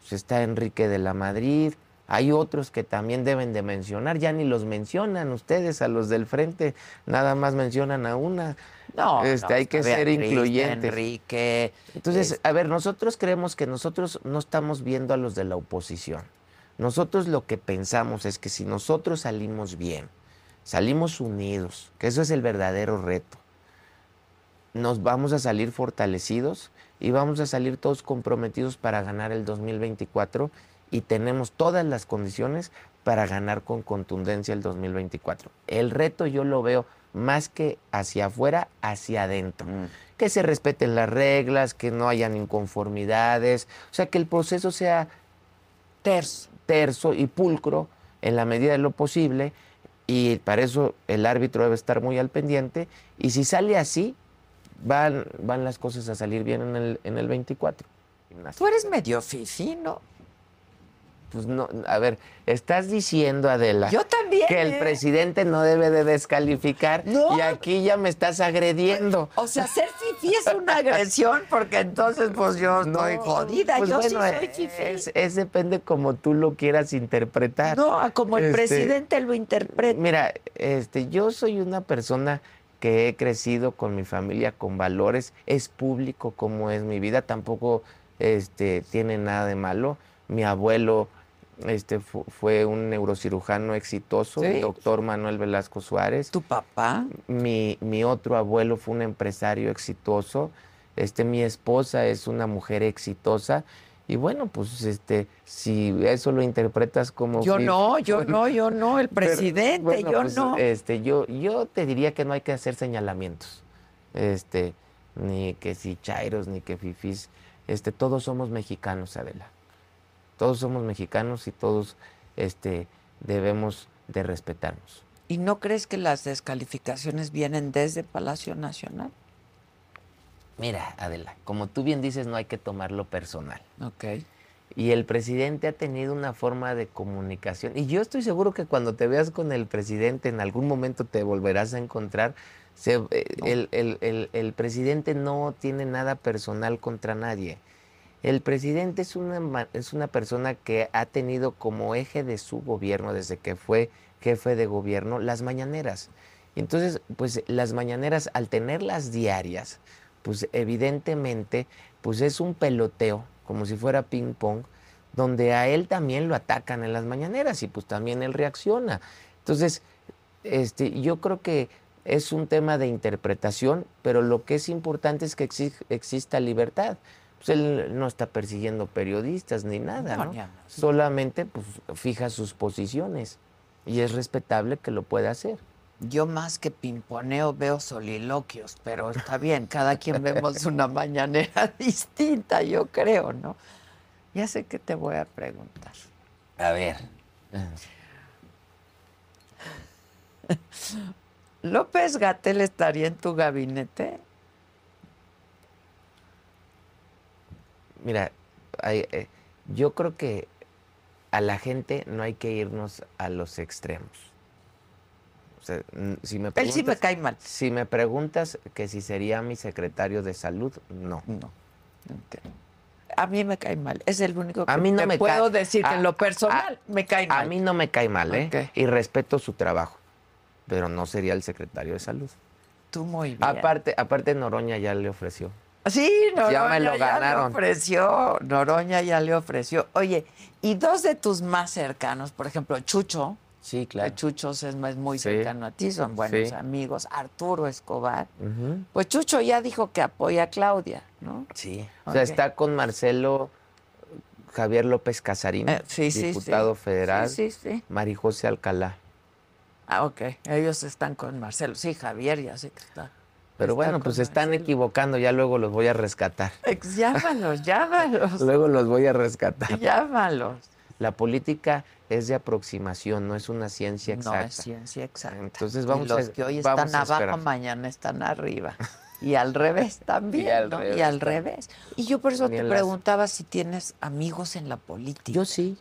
Speaker 4: pues está Enrique de la Madrid, hay otros que también deben de mencionar, ya ni los mencionan ustedes a los del frente, nada más mencionan a una.
Speaker 2: No,
Speaker 4: este, hay que ser incluyentes.
Speaker 2: Enrique.
Speaker 4: Entonces, a ver, nosotros creemos que nosotros no estamos viendo a los de la oposición. Nosotros lo que pensamos es que si nosotros salimos bien, salimos unidos, que eso es el verdadero reto, nos vamos a salir fortalecidos y vamos a salir todos comprometidos para ganar el 2024 y tenemos todas las condiciones para ganar con contundencia el 2024. El reto yo lo veo más que hacia afuera, hacia adentro. Mm. Que se respeten las reglas, que no hayan inconformidades, o sea, que el proceso sea terso, terso y pulcro en la medida de lo posible y para eso el árbitro debe estar muy al pendiente y si sale así, van, van las cosas a salir bien en el, en el 24.
Speaker 2: Tú eres medio fifi,
Speaker 4: Pues no, a ver, estás diciendo, Adela,
Speaker 2: Yo también,
Speaker 4: que el
Speaker 2: ¿eh?
Speaker 4: presidente no debe de descalificar
Speaker 2: No.
Speaker 4: y aquí ya me estás agrediendo.
Speaker 2: O sea, ser fifí es una agresión porque entonces pues yo (laughs) estoy
Speaker 4: No,
Speaker 2: jodida.
Speaker 4: pues
Speaker 2: yo
Speaker 4: bueno,
Speaker 2: sí soy fifí.
Speaker 4: es, es depende como tú lo quieras interpretar.
Speaker 2: No, a como el
Speaker 4: Este,
Speaker 2: presidente lo interpreta.
Speaker 4: Mira, este, yo soy una persona que he crecido con mi familia con valores, es público como es mi vida, tampoco este, tiene nada de malo. Mi abuelo este, fu- fue un neurocirujano exitoso,
Speaker 2: Sí.
Speaker 4: el doctor Manuel Velasco Suárez.
Speaker 2: ¿Tu papá?
Speaker 4: Mi, mi otro abuelo fue un empresario exitoso. Este, mi esposa es una mujer exitosa. Y bueno, pues este, si eso lo interpretas como
Speaker 2: Yo no, yo (laughs) no, yo no, el
Speaker 4: pero,
Speaker 2: presidente,
Speaker 4: bueno,
Speaker 2: yo
Speaker 4: pues,
Speaker 2: no.
Speaker 4: Este, yo, yo te diría que no hay que hacer señalamientos. Este, ni que si chairos, ni que fifís. Este, todos somos mexicanos, Adela. Todos somos mexicanos y todos este, debemos de respetarnos.
Speaker 2: ¿Y no crees que las descalificaciones vienen desde Palacio Nacional?
Speaker 4: Mira, Adela, como tú bien dices, no hay que tomarlo personal.
Speaker 2: Ok.
Speaker 4: Y el presidente ha tenido una forma de comunicación. Y yo estoy seguro que cuando te veas con el presidente, en algún momento te volverás a encontrar. Se- eh, el, el- el- el presidente no tiene nada personal contra nadie. El presidente es una, es una persona que ha tenido como eje de su gobierno, desde que fue jefe de gobierno, las mañaneras. Entonces, pues las mañaneras, al tenerlas diarias, pues evidentemente, pues es un peloteo, como si fuera ping pong, donde a él también lo atacan en las mañaneras y pues también él reacciona. Entonces, este, yo creo que es un tema de interpretación, pero lo que es importante es que exi- exista libertad. Pues él no está persiguiendo periodistas ni nada,
Speaker 2: No,
Speaker 4: Solamente pues, fija sus posiciones y es respetable que lo pueda hacer.
Speaker 2: Yo más que pimponeo veo soliloquios, pero está bien, cada quien vemos una mañanera (laughs) distinta, yo creo, ¿no? Ya sé que te voy a preguntar.
Speaker 4: A ver. (laughs)
Speaker 2: ¿López Gatel estaría en tu gabinete?
Speaker 4: Mira, hay, eh, yo creo que a la gente no hay que irnos a los extremos. O sea, si me
Speaker 2: Él sí me cae mal.
Speaker 4: Si me preguntas que si sería mi secretario de salud, no.
Speaker 2: No. entiendo. A mí me cae mal. Es el único que
Speaker 4: A mí no me
Speaker 2: puedo decir que
Speaker 4: a-
Speaker 2: en lo personal me cae
Speaker 4: A
Speaker 2: mal.
Speaker 4: mí no me cae mal, ¿eh? Y respeto su trabajo, pero no sería el secretario de salud.
Speaker 2: Tú muy bien.
Speaker 4: Aparte, aparte Noroña ya le ofreció.
Speaker 2: Sí, Noroña
Speaker 4: Ya me lo
Speaker 2: le
Speaker 4: ganaron.
Speaker 2: ofreció. Noroña ya le ofreció. Oye, y dos de tus más cercanos, por ejemplo, Chucho.
Speaker 4: Sí, claro.
Speaker 2: Chucho es, muy
Speaker 4: Sí.
Speaker 2: cercano a ti, son buenos
Speaker 4: Sí.
Speaker 2: amigos. Arturo Escobar. Pues Chucho ya dijo que apoya a Claudia, ¿no?
Speaker 4: Sí. O sea, está con Marcelo Javier López Casarín,
Speaker 2: Eh, sí,
Speaker 4: diputado federal,
Speaker 2: Sí, sí, sí.
Speaker 4: Marijose Alcalá.
Speaker 2: Ah, ok. Ellos están con Marcelo. Sí, Javier ya sé que está.
Speaker 4: Pero
Speaker 2: Está
Speaker 4: bueno, pues están equivocando, ya luego los voy a rescatar. (laughs)
Speaker 2: Llámalos, llámalos. (laughs)
Speaker 4: Luego los voy a rescatar.
Speaker 2: llámalos.
Speaker 4: La política es de aproximación, no es una ciencia
Speaker 2: No
Speaker 4: exacta.
Speaker 2: es ciencia exacta.
Speaker 4: Entonces
Speaker 2: Y
Speaker 4: vamos
Speaker 2: los
Speaker 4: a-
Speaker 2: que hoy están abajo,
Speaker 4: esperar.
Speaker 2: mañana están arriba. Y al revés (laughs) también,
Speaker 4: Y al
Speaker 2: ¿no?
Speaker 4: revés
Speaker 2: Y al revés. Y yo por eso
Speaker 4: Ni
Speaker 2: te
Speaker 4: las-
Speaker 2: preguntaba si tienes amigos en la política.
Speaker 4: Yo sí.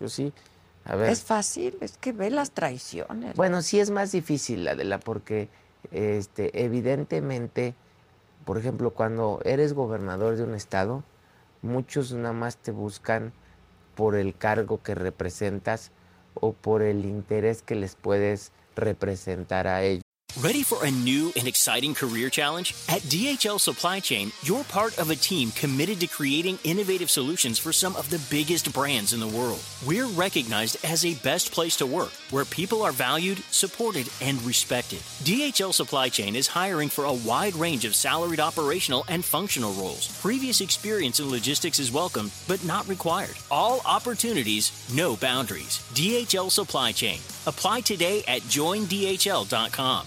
Speaker 4: Yo sí. A ver.
Speaker 2: Es fácil, es que ve las traiciones.
Speaker 4: Bueno, sí es más difícil, Adela, porque este, evidentemente, por ejemplo, cuando eres gobernador de un estado, muchos nada más te buscan por el cargo que representas o por el interés que les puedes representar a ellos.
Speaker 7: Ready for a new and exciting career challenge? At DHL Supply Chain, you're part of a team committed to creating innovative solutions for some of the biggest brands in the world. We're recognized as a best place to work, where people are valued, supported, and respected. DHL Supply Chain is hiring for a wide range of salaried operational and functional roles. Previous experience in logistics is welcome, but not required. All opportunities, no boundaries. DHL Supply Chain. Apply today at joindhl.com.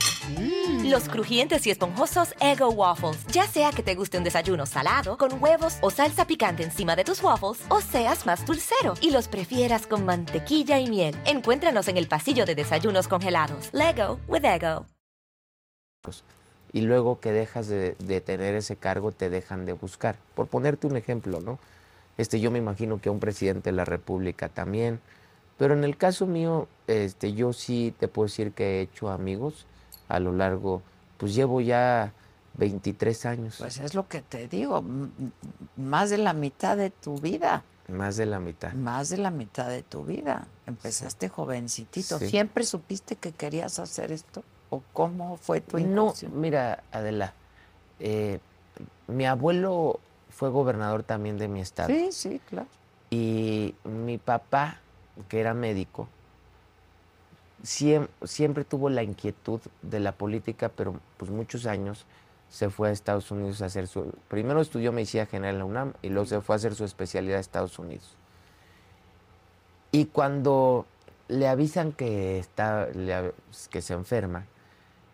Speaker 6: Los crujientes y esponjosos Ego Waffles. Ya sea que te guste un desayuno salado, con huevos o salsa picante encima de tus waffles, o seas más dulcero y los prefieras con mantequilla y miel. Encuéntranos en el pasillo de desayunos congelados. Lego with Ego.
Speaker 4: Y luego que dejas de, de tener ese cargo, te dejan de buscar. Por ponerte un ejemplo, ¿no? Este, yo me imagino que a un presidente de la República también. Pero en el caso mío, este, yo sí te puedo decir que he hecho amigos a lo largo, pues llevo ya 23 años.
Speaker 2: Pues es lo que te digo, más de la mitad de tu vida,
Speaker 4: Más de la mitad.
Speaker 2: más de la mitad de tu vida. Empezaste jovencitito.
Speaker 4: Sí.
Speaker 2: ¿Siempre supiste que querías hacer esto? ¿O cómo fue tu
Speaker 4: No, mira, Adela, eh, mi abuelo fue gobernador también de mi estado.
Speaker 2: Sí, sí, claro.
Speaker 4: Y mi papá, que era médico, siem- siempre tuvo la inquietud de la política, pero pues muchos años se fue a Estados Unidos a hacer su... Primero estudió medicina general en la UNAM y luego se fue a hacer su especialidad a Estados Unidos. Y cuando le avisan que, está, le que se enferma,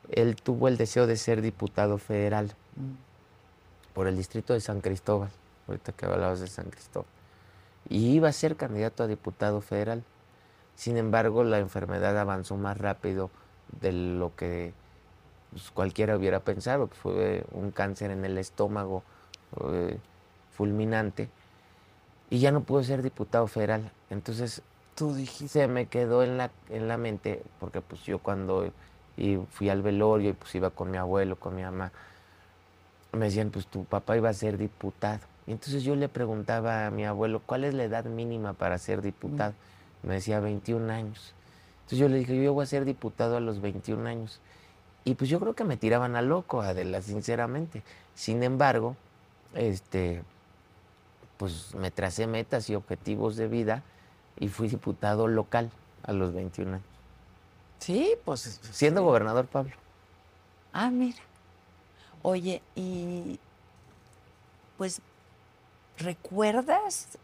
Speaker 4: él tuvo el deseo de ser diputado federal por el distrito de San Cristóbal, ahorita que hablabas de San Cristóbal. Y iba a ser candidato a diputado federal. Sin embargo, la enfermedad avanzó más rápido de lo que pues, cualquiera hubiera pensado. pues, fue un cáncer en el estómago eh, fulminante. Y ya no pudo ser diputado federal. Entonces,
Speaker 2: Tú dijiste.
Speaker 4: se me quedó en la, en la mente, porque pues yo cuando y fui al velorio y pues iba con mi abuelo, con mi mamá, me decían, pues tu papá iba a ser diputado. Y entonces yo le preguntaba a mi abuelo, ¿cuál es la edad mínima para ser diputado? Me decía 21 años. Entonces yo le dije, yo voy a ser diputado a los 21 años. Y pues yo creo que me tiraban a loco, Adela, sinceramente. Sin embargo, este, pues me tracé metas y objetivos de vida y fui diputado local a los 21 años.
Speaker 2: Sí, pues.
Speaker 4: Siendo gobernador Pablo.
Speaker 2: Ah, mira. Oye, y pues, ¿recuerdas?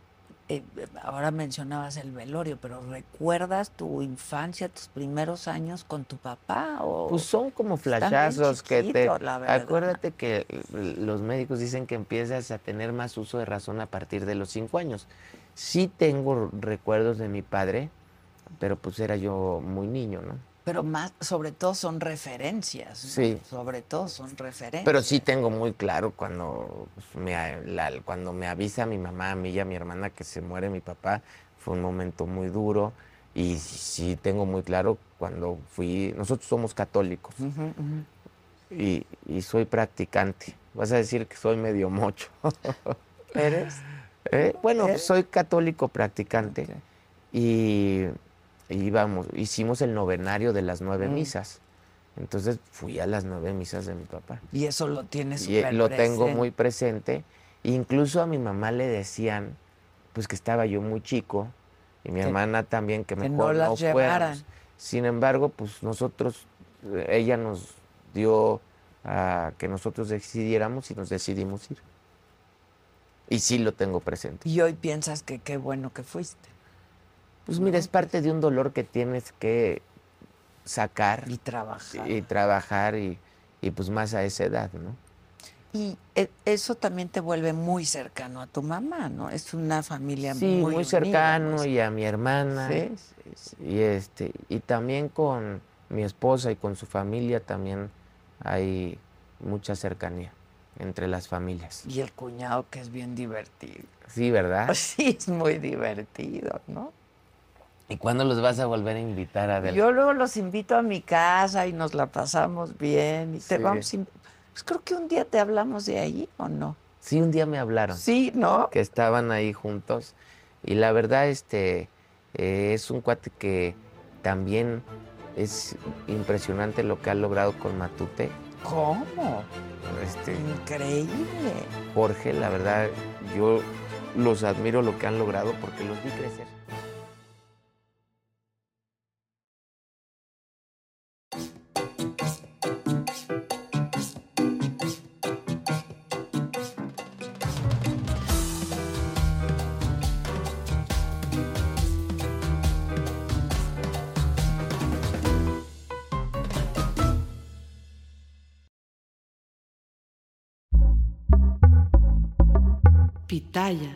Speaker 2: Eh, ahora mencionabas el velorio, pero ¿recuerdas tu infancia, tus primeros años con tu papá? O
Speaker 4: Pues son como flashazos que te... Acuérdate que los médicos dicen que empiezas a tener más uso de razón a partir de los cinco años. Sí tengo recuerdos de mi padre, pero pues era yo muy niño, ¿no?
Speaker 2: Pero más, sobre todo son referencias. ¿no?
Speaker 4: Sí.
Speaker 2: Sobre todo son referencias.
Speaker 4: Pero sí tengo muy claro cuando me, a- la- cuando me avisa mi mamá, a mí y a mi hermana que se muere mi papá, fue un momento muy duro. Y sí tengo muy claro cuando fui, nosotros somos católicos y, y soy practicante. Vas a decir que soy medio mocho.
Speaker 2: ¿Eres? (laughs)
Speaker 4: ¿Eh? Bueno,
Speaker 2: ¿Eres?
Speaker 4: soy católico practicante
Speaker 2: Ok.
Speaker 4: y íbamos, hicimos el novenario de las nueve
Speaker 2: Mm.
Speaker 4: misas. Entonces fui a las nueve misas de mi papá.
Speaker 2: Y eso lo tienes
Speaker 4: Y eh, lo tengo muy presente. Incluso a mi mamá le decían, pues que estaba yo muy chico, y mi
Speaker 2: Que-
Speaker 4: hermana también, que
Speaker 2: que
Speaker 4: mejor
Speaker 2: no
Speaker 4: no,
Speaker 2: las llevaran.
Speaker 4: Sin embargo, pues nosotros, eh, ella nos dio a que nosotros decidiéramos y nos decidimos ir. Y sí lo tengo presente.
Speaker 2: Y hoy piensas que qué bueno que fuiste.
Speaker 4: Pues mira, es parte de un dolor que tienes que sacar
Speaker 2: Y trabajar.
Speaker 4: y trabajar y, y pues más a esa edad, ¿no?
Speaker 2: Y e- eso también te vuelve muy cercano a tu mamá, ¿no? Es una familia
Speaker 4: Sí,
Speaker 2: muy
Speaker 4: muy,
Speaker 2: unida,
Speaker 4: cercano
Speaker 2: muy-
Speaker 4: y a mi hermana.
Speaker 2: Sí, sí, sí.
Speaker 4: Y este, y también con mi esposa y con su familia también hay mucha cercanía entre las familias.
Speaker 2: Y el cuñado que es bien divertido.
Speaker 4: Sí, ¿verdad? (laughs)
Speaker 2: Sí, es muy divertido, ¿no?
Speaker 4: ¿Y cuándo los vas a volver a invitar a
Speaker 2: Yo luego los invito a mi casa y nos la pasamos bien. Y te
Speaker 4: Sí.
Speaker 2: vamos Pues creo que un día te hablamos de ahí, ¿o no?
Speaker 4: Sí, un día me hablaron.
Speaker 2: Sí, ¿no?
Speaker 4: que estaban ahí juntos. Y la verdad, este, eh, es un cuate que también es impresionante lo que ha logrado con Matute.
Speaker 2: ¿Cómo?
Speaker 4: Este,
Speaker 2: Increíble.
Speaker 4: Jorge, la verdad, yo los admiro lo que han logrado porque los vi crecer.
Speaker 1: Pitaya.